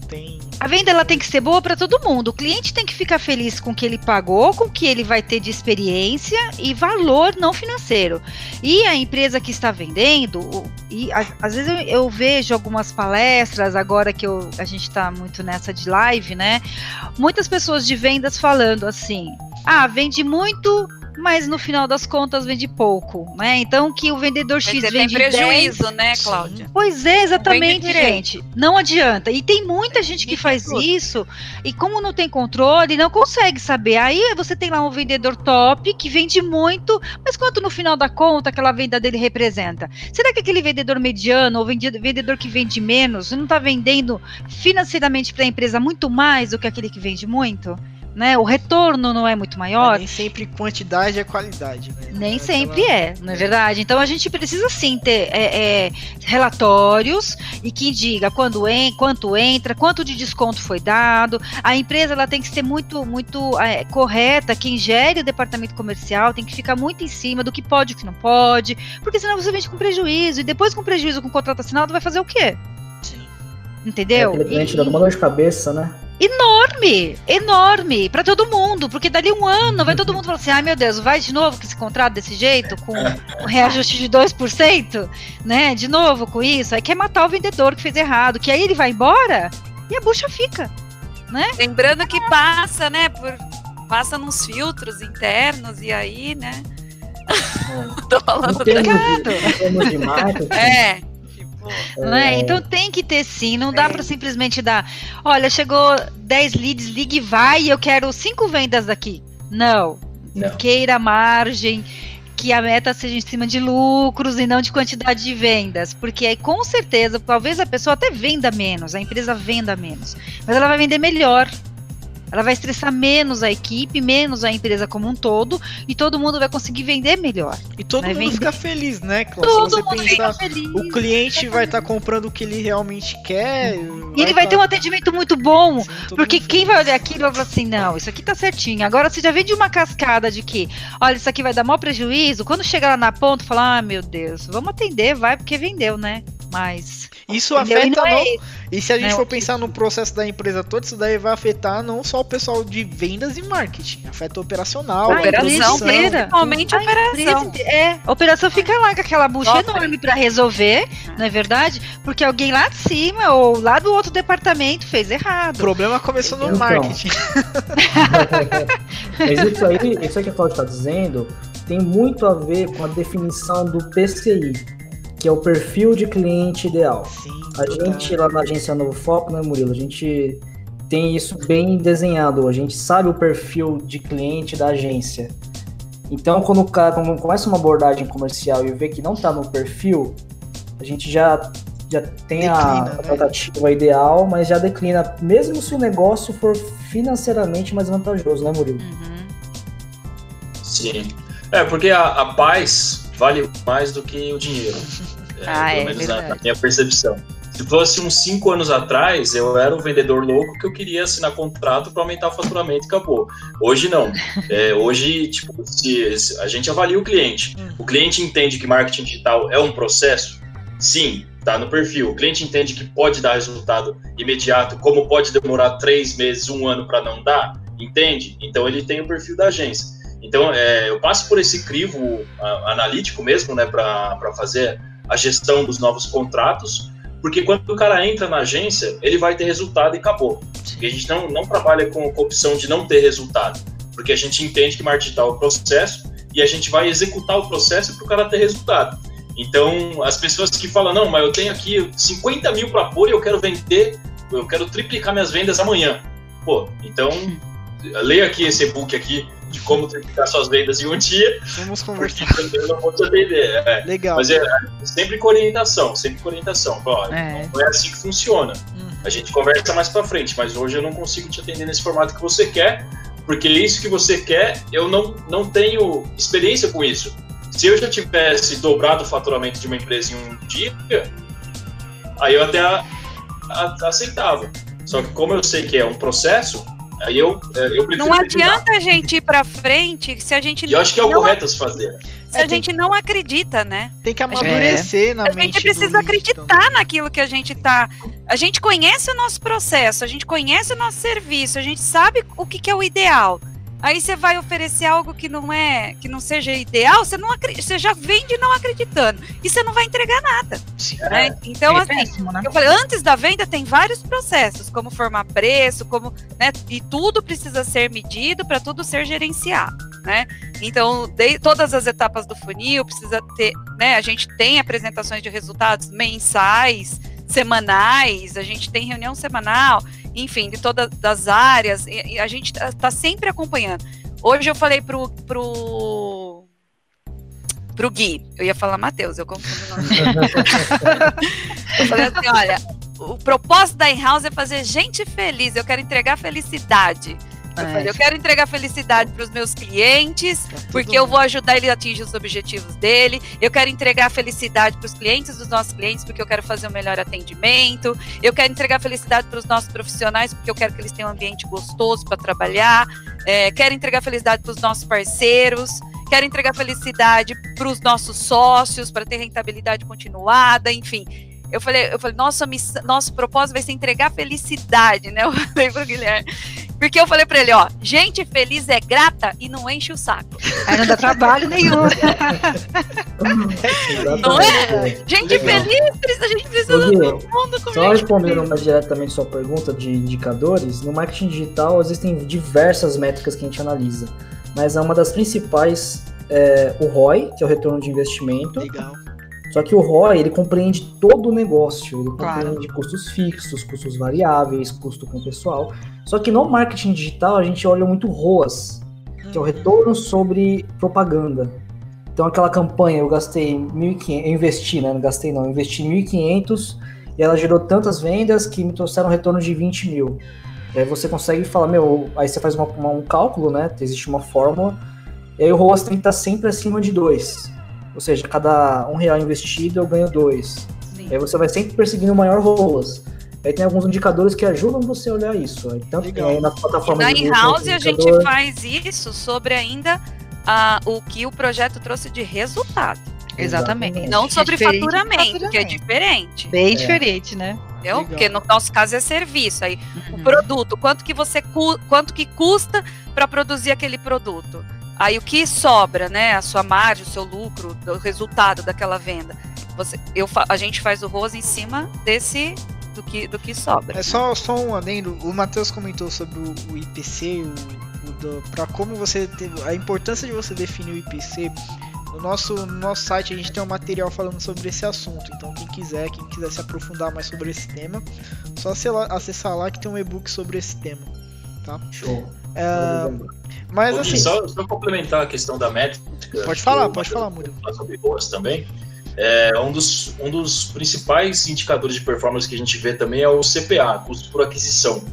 A: Tem
D: a venda ela tem que ser boa para todo mundo. O cliente tem que ficar feliz com o que ele pagou, com o que ele vai ter de experiência e valor não financeiro. E a empresa que está vendendo, e às vezes eu, eu vejo algumas palestras agora que eu, a gente está muito nessa de live, né? Muitas pessoas de vendas falando assim: ah, vende muito, mas no final das contas vende pouco, né? Então que o vendedor X vende tem
B: prejuízo,
D: 10,
B: né, Cláudia?
D: Pois é, exatamente, gente. Não adianta. E tem muita gente que faz isso e como não tem controle, não consegue saber. Aí você tem lá um vendedor top que vende muito, mas quanto no final da conta aquela venda dele representa? Será que aquele vendedor mediano ou vendedor que vende menos não está vendendo financeiramente para a empresa muito mais do que aquele que vende muito? Né? O retorno não é muito maior.
A: nem sempre quantidade é qualidade. Né?
D: Nem sempre é, não é verdade? Então a gente precisa sim ter é, é, relatórios e que diga quando en, quanto entra, quanto de desconto foi dado. A empresa ela tem que ser muito, muito é, correta. Quem gere o departamento comercial tem que ficar muito em cima do que pode e o que não pode, porque senão você vende com prejuízo e depois com prejuízo com contrato assinado vai fazer o quê? Sim. Entendeu?
E: É, cliente dá uma dor de cabeça, né?
D: Enorme, enorme, para todo mundo, porque dali um ano vai todo mundo falar assim: ai meu Deus, vai de novo com esse contrato desse jeito, com um reajuste de 2%, né? De novo com isso, aí quer matar o vendedor que fez errado, que aí ele vai embora e a bucha fica, né?
B: Lembrando que passa, né, por passa nos filtros internos e aí, né? Tô falando
E: do de,
B: É.
D: Né? Então tem que ter sim, não dá é. para simplesmente dar, olha, chegou 10 leads, ligue vai e eu quero cinco vendas daqui. Não. não. Queira margem, que a meta seja em cima de lucros e não de quantidade de vendas, porque aí com certeza, talvez a pessoa até venda menos, a empresa venda menos, mas ela vai vender melhor. Ela vai estressar menos a equipe, menos a empresa como um todo, e todo mundo vai conseguir vender melhor.
A: E todo
D: Vai
A: mundo
D: vender.
A: fica feliz, né, Cláudio?
D: Todo mundo
A: pensar,
D: fica feliz.
A: o cliente vai estar comprando o que ele realmente quer.
D: E ele vai
A: tá-
D: ter um atendimento muito bom.
A: Sim,
D: Porque quem
A: feliz.
D: vai olhar aquilo vai falar assim, não, isso aqui tá certinho. Agora você já vem de uma cascada de que, olha, isso aqui vai dar maior prejuízo. Quando chega lá na ponta, fala, ah, meu Deus, vamos atender, vai, porque vendeu, né? Mas.
A: Isso
D: entendeu? E
A: afeta
D: não é
A: não. E se a gente
D: né?
A: for pensar no processo da empresa toda, isso daí vai afetar não só o pessoal de vendas e marketing, afeta o operacional,
D: A inteira.
B: Principalmente a operação.
D: empresa, é, a operação fica lá com aquela bucha
B: Sofre.
D: enorme para resolver, não é verdade? Porque alguém lá de cima ou lá do outro departamento fez
A: O
D: errado.
A: problema começou no
E: Então.
A: marketing.
E: Mas isso aí, isso aí que a Cláudia está dizendo tem muito a ver com a definição do PCI, que é o perfil de cliente ideal.
A: Sim,
E: A gente lá na agência Novo Foco, né, Murilo? A gente tem isso bem desenhado. A gente sabe o perfil de cliente da agência. Então, quando o cara quando começa uma abordagem comercial e vê que não está no perfil, a gente já, já tem a,
A: Declina,
E: a
A: né?
E: tratativa ideal, mas já declina, mesmo se o negócio for financeiramente mais vantajoso, né, Murilo?
D: Uhum.
C: Sim. É, porque a, a paz vale mais do que o dinheiro. É,
D: Ah,
C: pelo
D: é
C: menos na, na minha percepção. Se fosse uns cinco anos atrás, eu era o vendedor louco que eu queria assinar contrato para aumentar o faturamento e acabou. Hoje não. É, hoje, tipo, se, se a gente avalia o cliente.
A: Hum.
C: O cliente entende que marketing digital é um processo? Sim, tá no perfil. O cliente entende que pode dar resultado imediato, como pode demorar três meses, um ano para não dar? Entende? Então ele tem o perfil da agência. Então é, eu passo por esse crivo analítico mesmo, né, para fazer a gestão dos novos contratos, porque quando o cara entra na agência, ele vai ter resultado e acabou. Porque a gente não, não trabalha com, a opção de não ter resultado, porque a gente entende que marketing digital é o processo e a gente vai executar o processo para o cara ter resultado. Então, as pessoas que falam, não, mas eu tenho aqui 50 mil para pôr e eu quero vender, eu quero triplicar minhas vendas amanhã. Pô, então, leia aqui esse e-book aqui de como triplicar suas vendas em um dia,
A: Vamos conversar.
C: eu não vou te atender. É,
A: Legal.
C: mas é sempre com orientação, sempre com orientação. Ó,
D: É.
C: Não é assim que funciona.
A: Hum.
C: A gente conversa mais pra frente, mas hoje eu não consigo te atender nesse formato que você quer, porque isso que você quer, eu não, não tenho experiência com isso. Se eu já tivesse dobrado o faturamento de uma empresa em um dia, aí eu até a- a- aceitava. Só que como eu sei que é um processo, aí eu, é, eu prefiro
B: Não adianta a gente ir pra frente se a gente
C: eu acho que é o
B: não,
C: correto a se fazer.
B: se a gente não acredita, né?
A: Tem que amadurecer na
B: A
A: mente
B: gente precisa acreditar naquilo que a gente tá. A gente conhece o nosso processo, a gente conhece o nosso serviço, a gente sabe o que, que é o ideal. Aí você vai oferecer algo que não é, que não seja ideal, você não você já vende não acreditando e você não vai entregar nada,
A: Sim.
B: né? Então
D: é
B: assim,
D: péssimo, né?
B: eu falei, antes da venda tem vários processos, como formar preço, como, né, e tudo precisa ser medido para tudo ser gerenciado, né? Então, de, todas as etapas do funil precisa ter, né, a gente tem apresentações de resultados mensais, semanais, a gente tem reunião semanal, enfim, de todas as áreas, e, e a gente está sempre acompanhando. Hoje eu falei pro pro pro Gui, eu ia falar Matheus, eu confundo o nome. Eu falei assim, olha, o propósito da in-house é fazer gente feliz, eu quero entregar felicidade. Eu,
D: É.
B: falei, eu quero entregar felicidade para os meus clientes, porque eu vou ajudar ele a atingir os objetivos dele. Eu quero entregar felicidade para os clientes dos nossos clientes, porque eu quero fazer o melhor atendimento. Eu quero entregar felicidade para os nossos profissionais, porque eu quero que eles tenham um ambiente gostoso para trabalhar. É, quero entregar felicidade para os nossos parceiros. Quero entregar felicidade para os nossos sócios, para ter rentabilidade continuada, enfim. Eu falei, eu falei, nossa missão, nosso propósito vai ser entregar felicidade, né? Eu falei pro Guilherme. Porque eu falei para ele, ó, gente feliz é grata e não enche o saco.
D: Aí não dá trabalho nenhum.
B: Não
E: é?
B: Gente
C: Legal.
B: feliz, precisa, a gente precisa
E: Gui,
B: todo mundo com
E: Só respondendo mais diretamente sua pergunta de indicadores, no marketing digital existem diversas métricas que a gente analisa, mas é uma das principais é, o ROI, que é o retorno de investimento.
A: Legal.
E: Só que o ROI ele compreende todo o negócio, ele
D: Claro.
E: compreende custos fixos, custos variáveis, custo com pessoal. Só que no marketing digital a gente olha muito ROAS, que é o retorno sobre propaganda. Então aquela campanha eu gastei 1.500, eu investi, né? Não gastei não, eu investi 1.500 e ela gerou tantas vendas que me trouxeram um retorno de 20 mil. E aí você consegue falar, meu, aí você faz uma, uma, um cálculo, né? Existe uma fórmula, e aí o ROAS tem que estar sempre acima de 2. Ou seja, cada um real investido eu ganho dois. Aí você vai sempre perseguindo o maior ROAS. Aí tem alguns indicadores que ajudam você a olhar isso. Aí, tanto
B: Legal. aí nas plataformas e na in-house a gente faz isso sobre ainda uh, o que o projeto trouxe de resultado.
D: Exatamente.
B: Não sobre é faturamento, faturamento, que é diferente.
D: Bem é. diferente, né?
B: Entendeu? Porque no nosso caso é serviço. Aí uhum. o produto, quanto que você quanto que custa para produzir aquele produto? Aí o que sobra, né? A sua margem, o seu lucro, o resultado daquela venda. Você, eu, a gente faz o ROS em cima desse do que, do que sobra.
A: É só, só um adendo. O Matheus comentou sobre o, o IPC, o, o para como você teve a importância de você definir o IPC. No nosso, no nosso site a gente tem um material falando sobre esse assunto. Então quem quiser, quem quiser se aprofundar mais sobre esse tema, só acessar lá que tem um e-book sobre esse tema. Tá?
E: Show.
A: É, mas assim.
C: Só, só, complementar a questão da métrica.
A: Pode falar, pode falar, Muro.
C: Sobre boas também. É, um, dos, um dos principais indicadores de performance que a gente vê também é o CPA, custo por aquisição.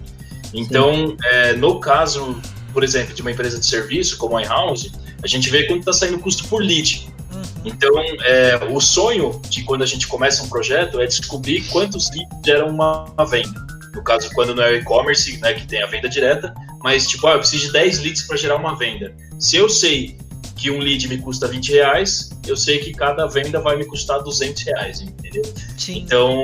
C: Então, é, no caso, por exemplo, de uma empresa de serviço como a in-house, a gente vê quanto está saindo o custo por lead. Uhum. Então, é, o sonho de quando a gente começa um projeto é descobrir quantos leads geram uma, uma venda. No caso, quando não é e-commerce, né, que tem a venda direta, mas tipo, ah, eu preciso de 10 leads para gerar uma venda. Se eu sei que um lead me custa 20 reais, eu sei que cada venda vai me custar 200 reais, entendeu? Sim. Então,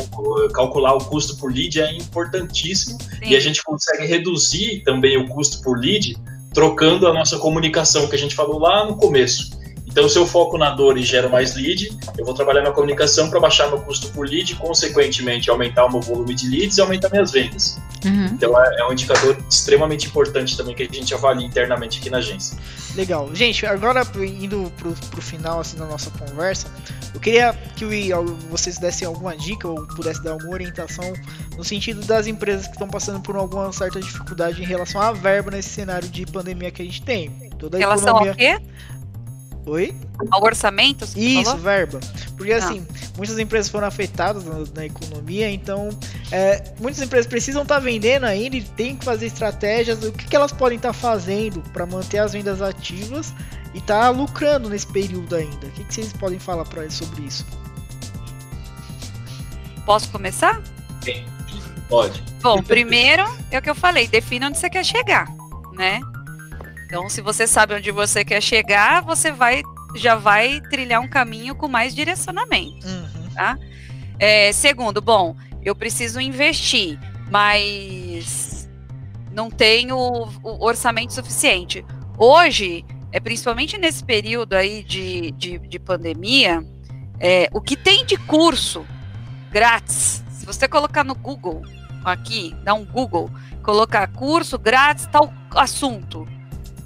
C: calcular o custo por lead é importantíssimo Sim. e a gente consegue reduzir também o custo por lead trocando a nossa comunicação que a gente falou lá no começo. Então, se eu foco na dor e gero mais lead, eu vou trabalhar na comunicação para baixar meu custo por lead, consequentemente aumentar o meu volume de leads e aumentar minhas vendas. Uhum. Então, é, é, um indicador extremamente importante também que a gente avalia internamente aqui na agência.
A: Legal. Gente, agora indo para o final assim, da nossa conversa, eu queria que vocês dessem alguma dica ou pudessem dar alguma orientação no sentido das empresas que estão passando por alguma certa dificuldade em relação à verba nesse cenário de pandemia que a gente tem.
B: Toda a relação economia... ao quê?
A: Oi?
B: Ao orçamento?
A: Isso, falou? verba. Porque ah. assim, muitas empresas foram afetadas na, na economia, então é, muitas empresas precisam estar tá vendendo ainda e tem que fazer estratégias. O que, que elas podem estar tá fazendo para manter as vendas ativas e estar tá lucrando nesse período ainda? O que, que vocês podem falar para eles sobre isso?
B: Posso começar?
C: Sim, pode.
B: Bom, primeiro é o que eu falei, defina onde você quer chegar, né? Então, se você sabe onde você quer chegar, você vai já vai trilhar um caminho com mais direcionamento, uhum. tá? É, segundo, bom, eu preciso investir, mas não tenho o orçamento suficiente. Hoje, é principalmente nesse período aí de, de, de pandemia, é, o que tem de curso grátis, se você colocar no Google, aqui, dá um Google, colocar curso grátis, tal assunto,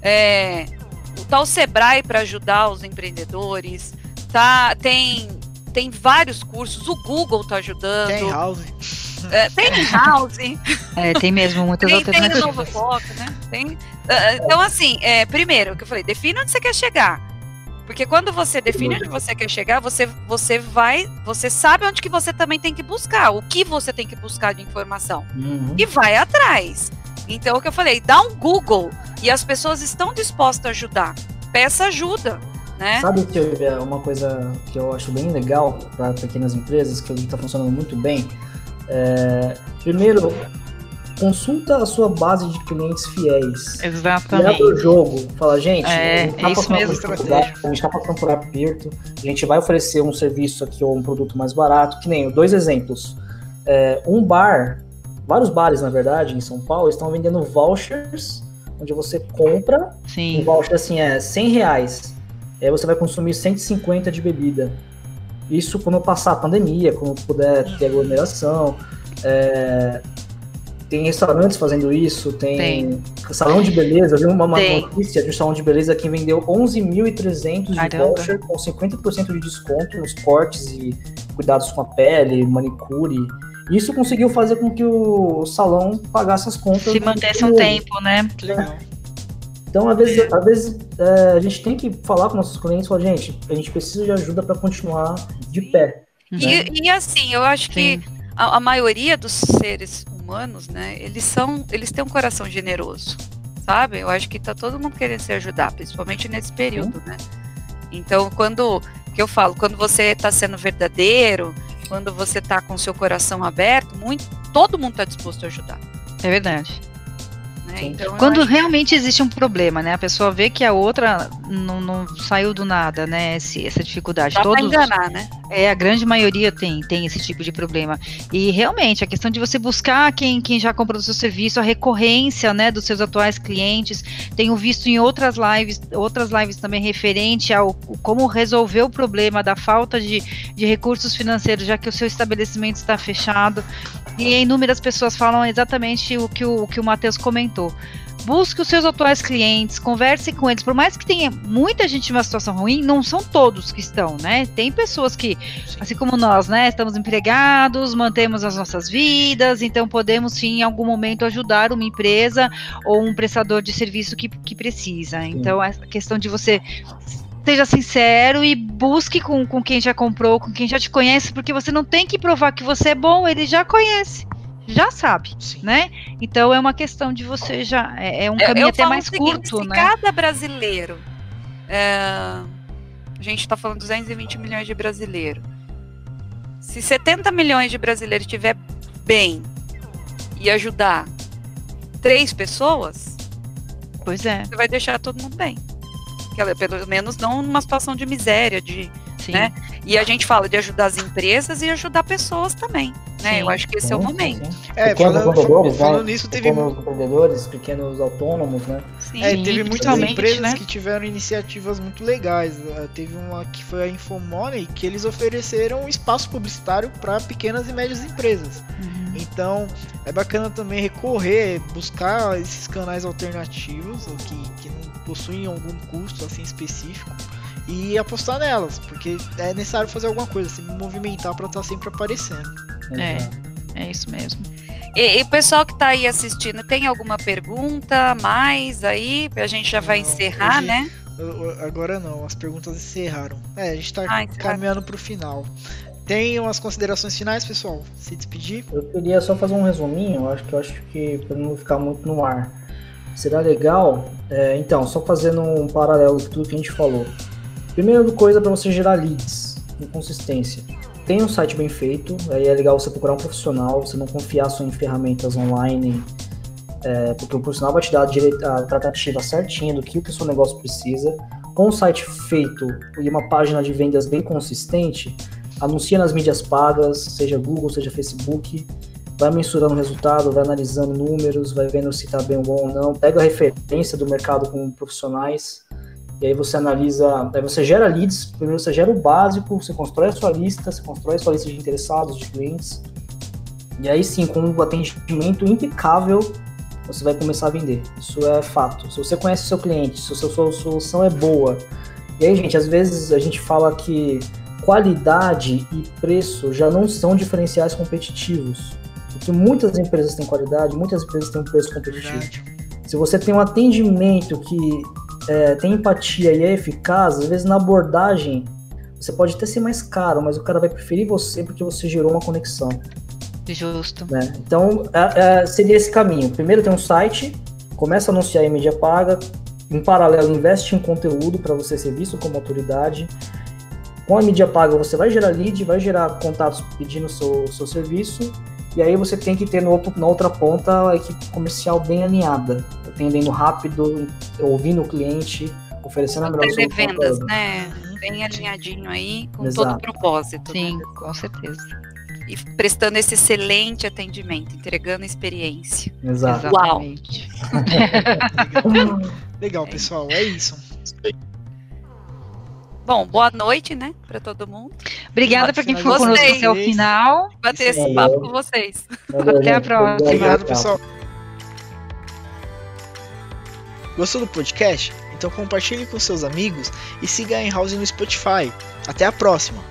B: é, tá o Sebrae para ajudar os empreendedores, tá, tem, tem vários cursos, o Google tá ajudando.
A: Tem House.
B: É, tem House.
D: É, tem mesmo muitas tem,
B: outras Tem Novo Foco, né? Tem, uh, então, assim, é, primeiro, o que eu falei, defina onde você quer chegar. Porque quando você define onde você quer chegar, você, você vai, você sabe onde que você também tem que buscar, o que você tem que buscar de informação. Uhum. E vai atrás. Então, o que eu falei, dá um Google e as pessoas estão dispostas a ajudar. Peça ajuda, né?
E: Sabe que é uma coisa que eu acho bem legal para pequenas empresas, que está funcionando muito bem? É, primeiro, consulta a sua base de clientes fiéis.
D: Exatamente.
E: Leva o jogo. Fala, gente,
D: é,
E: a gente tá
D: é isso mesmo,
E: a gente está passando por aperto, a gente vai oferecer um serviço aqui ou um produto mais barato, que nem dois exemplos. É, um bar vários bares, na verdade, em São Paulo, estão vendendo vouchers, onde você compra,
D: Sim.
E: um voucher assim é 100 reais, aí você vai consumir 150 de bebida. Isso quando passar a pandemia, quando puder ter aglomeração. É... Tem restaurantes fazendo isso, tem, tem. salão de beleza. Eu vi uma, uma notícia de um salão de beleza que vendeu 11.300 de voucher com 50% de desconto nos cortes e cuidados com a pele, manicure. Isso conseguiu fazer com que o salão pagasse as contas.
D: Se mantesse um tempo, né?
A: Legal.
E: Então, às vezes, às vezes é, a gente tem que falar com nossos clientes, falar, gente, a gente precisa de ajuda para continuar de pé.
B: Né? E, e, assim, eu acho Sim. que a, a, maioria dos seres humanos, né, eles são, eles têm um coração generoso, sabe? Eu acho que tá todo mundo querendo se ajudar, principalmente nesse período, Sim. né? Então, quando que eu falo, quando você está sendo verdadeiro, quando você está com seu coração aberto, muito, todo mundo está disposto a ajudar.
D: É verdade. Né? Então, Quando realmente existe um problema, né? A pessoa vê que a outra não, não saiu do nada, né? Esse, essa dificuldade.
B: Dá Todos, enganar, né?
D: É, a grande maioria tem, tem esse tipo de problema. E realmente, a questão de você buscar quem, quem já comprou o seu serviço, a recorrência, né, dos seus atuais clientes. Tenho visto em outras lives, outras lives também referente ao como resolver o problema da falta de, de recursos financeiros, já que o seu estabelecimento está fechado. E inúmeras pessoas falam exatamente o que o, o que o Matheus comentou. Busque os seus atuais clientes, converse com eles. Por mais que tenha muita gente em uma situação ruim, não são todos que estão, né? Tem pessoas que, sim. assim como nós, né, estamos empregados, mantemos as nossas vidas, então podemos sim em algum momento ajudar uma empresa ou um prestador de serviço que, que precisa. Então, a questão de você seja sincero e busque com, com quem já comprou, com quem já te conhece, porque você não tem que provar que você é bom, ele já conhece. Já sabe, Sim. né? Então é uma questão de você já. É, é um caminho até mais seguinte, curto,
B: se
D: né?
B: Cada brasileiro. É, a gente está falando 220 milhões de brasileiros. Se 70 milhões de brasileiros estiver bem e ajudar três pessoas,
D: pois é.
B: Você vai deixar todo mundo bem pelo menos não numa situação de miséria, de, Sim. né? E a gente fala de ajudar as empresas e ajudar pessoas também, né? Sim. Eu acho que esse sim, é o momento.
E: É, pequenos falando, empreendedores, falando né? nisso, teve pequenos empreendedores, pequenos autônomos, né?
A: Sim, é, teve muitas empresas né? que tiveram iniciativas muito legais. Uh, teve uma que foi a Infomoney, que eles ofereceram espaço publicitário para pequenas e médias empresas. Uhum. Então, é bacana também recorrer, buscar esses canais alternativos que, que não possuem algum custo assim específico e apostar nelas, porque é necessário fazer alguma coisa, se movimentar para estar tá sempre aparecendo.
D: É, é isso mesmo.
B: E, e o pessoal que está aí assistindo, tem alguma pergunta mais aí? A gente já vai encerrar, hoje, né?
A: Agora não, as perguntas encerraram. É, a gente está ah, caminhando para o final. Tem umas considerações finais, pessoal? Se despedir?
E: Eu queria só fazer um resuminho, eu acho que eu acho que para não ficar muito no ar. Será legal? É, então, só fazendo um paralelo com tudo que a gente falou. Primeira coisa para você gerar leads consistência. Tem um site bem feito, aí é legal você procurar um profissional, você não confiar só em ferramentas online, é, porque o profissional vai te dar a, a tratativa certinha do que o seu negócio precisa. Com um site feito e uma página de vendas bem consistente, anuncia nas mídias pagas, seja Google, seja Facebook, vai mensurando o resultado, vai analisando números, vai vendo se está bem bom ou não, pega a referência do mercado com profissionais, e aí você analisa, aí você gera leads, primeiro você gera o básico, você constrói a sua lista, você constrói a sua lista de interessados, de clientes, e aí sim, com um atendimento impecável, você vai começar a vender. Isso é fato. Se você conhece o seu cliente, se a sua solução é boa, e aí, gente, às vezes a gente fala que qualidade e preço já não são diferenciais competitivos. Porque muitas empresas têm qualidade, muitas empresas têm um preço competitivo. Se você tem um atendimento que é, tem empatia e é eficaz, às vezes na abordagem você pode até ser mais caro, mas o cara vai preferir você porque você gerou uma conexão.
D: Justo.
E: Né? Então, é, é, seria esse caminho. Primeiro tem um site, começa a anunciar em mídia paga, em paralelo investe em conteúdo para você ser visto como autoridade. Com a mídia paga você vai gerar lead, vai gerar contatos pedindo seu, seu serviço e aí você tem que ter no outro, na outra ponta a equipe comercial bem alinhada, atendendo rápido, ouvindo o cliente, oferecendo a melhor
B: solução. vendas, né? Bem alinhadinho aí, com Exato. todo o propósito.
D: Né? Sim, né? com certeza.
B: E prestando esse excelente atendimento, entregando experiência.
E: Exato.
B: Uau!
A: Legal. Legal, pessoal, é isso.
B: Bom, boa noite, né, para todo mundo.
D: Obrigada para quem ficou conosco até o final.
B: Bater esse papo com vocês.
D: Até a próxima.
A: Obrigado, pessoal. Gostou do podcast? Então compartilhe com seus amigos e siga a House no Spotify. Até a próxima!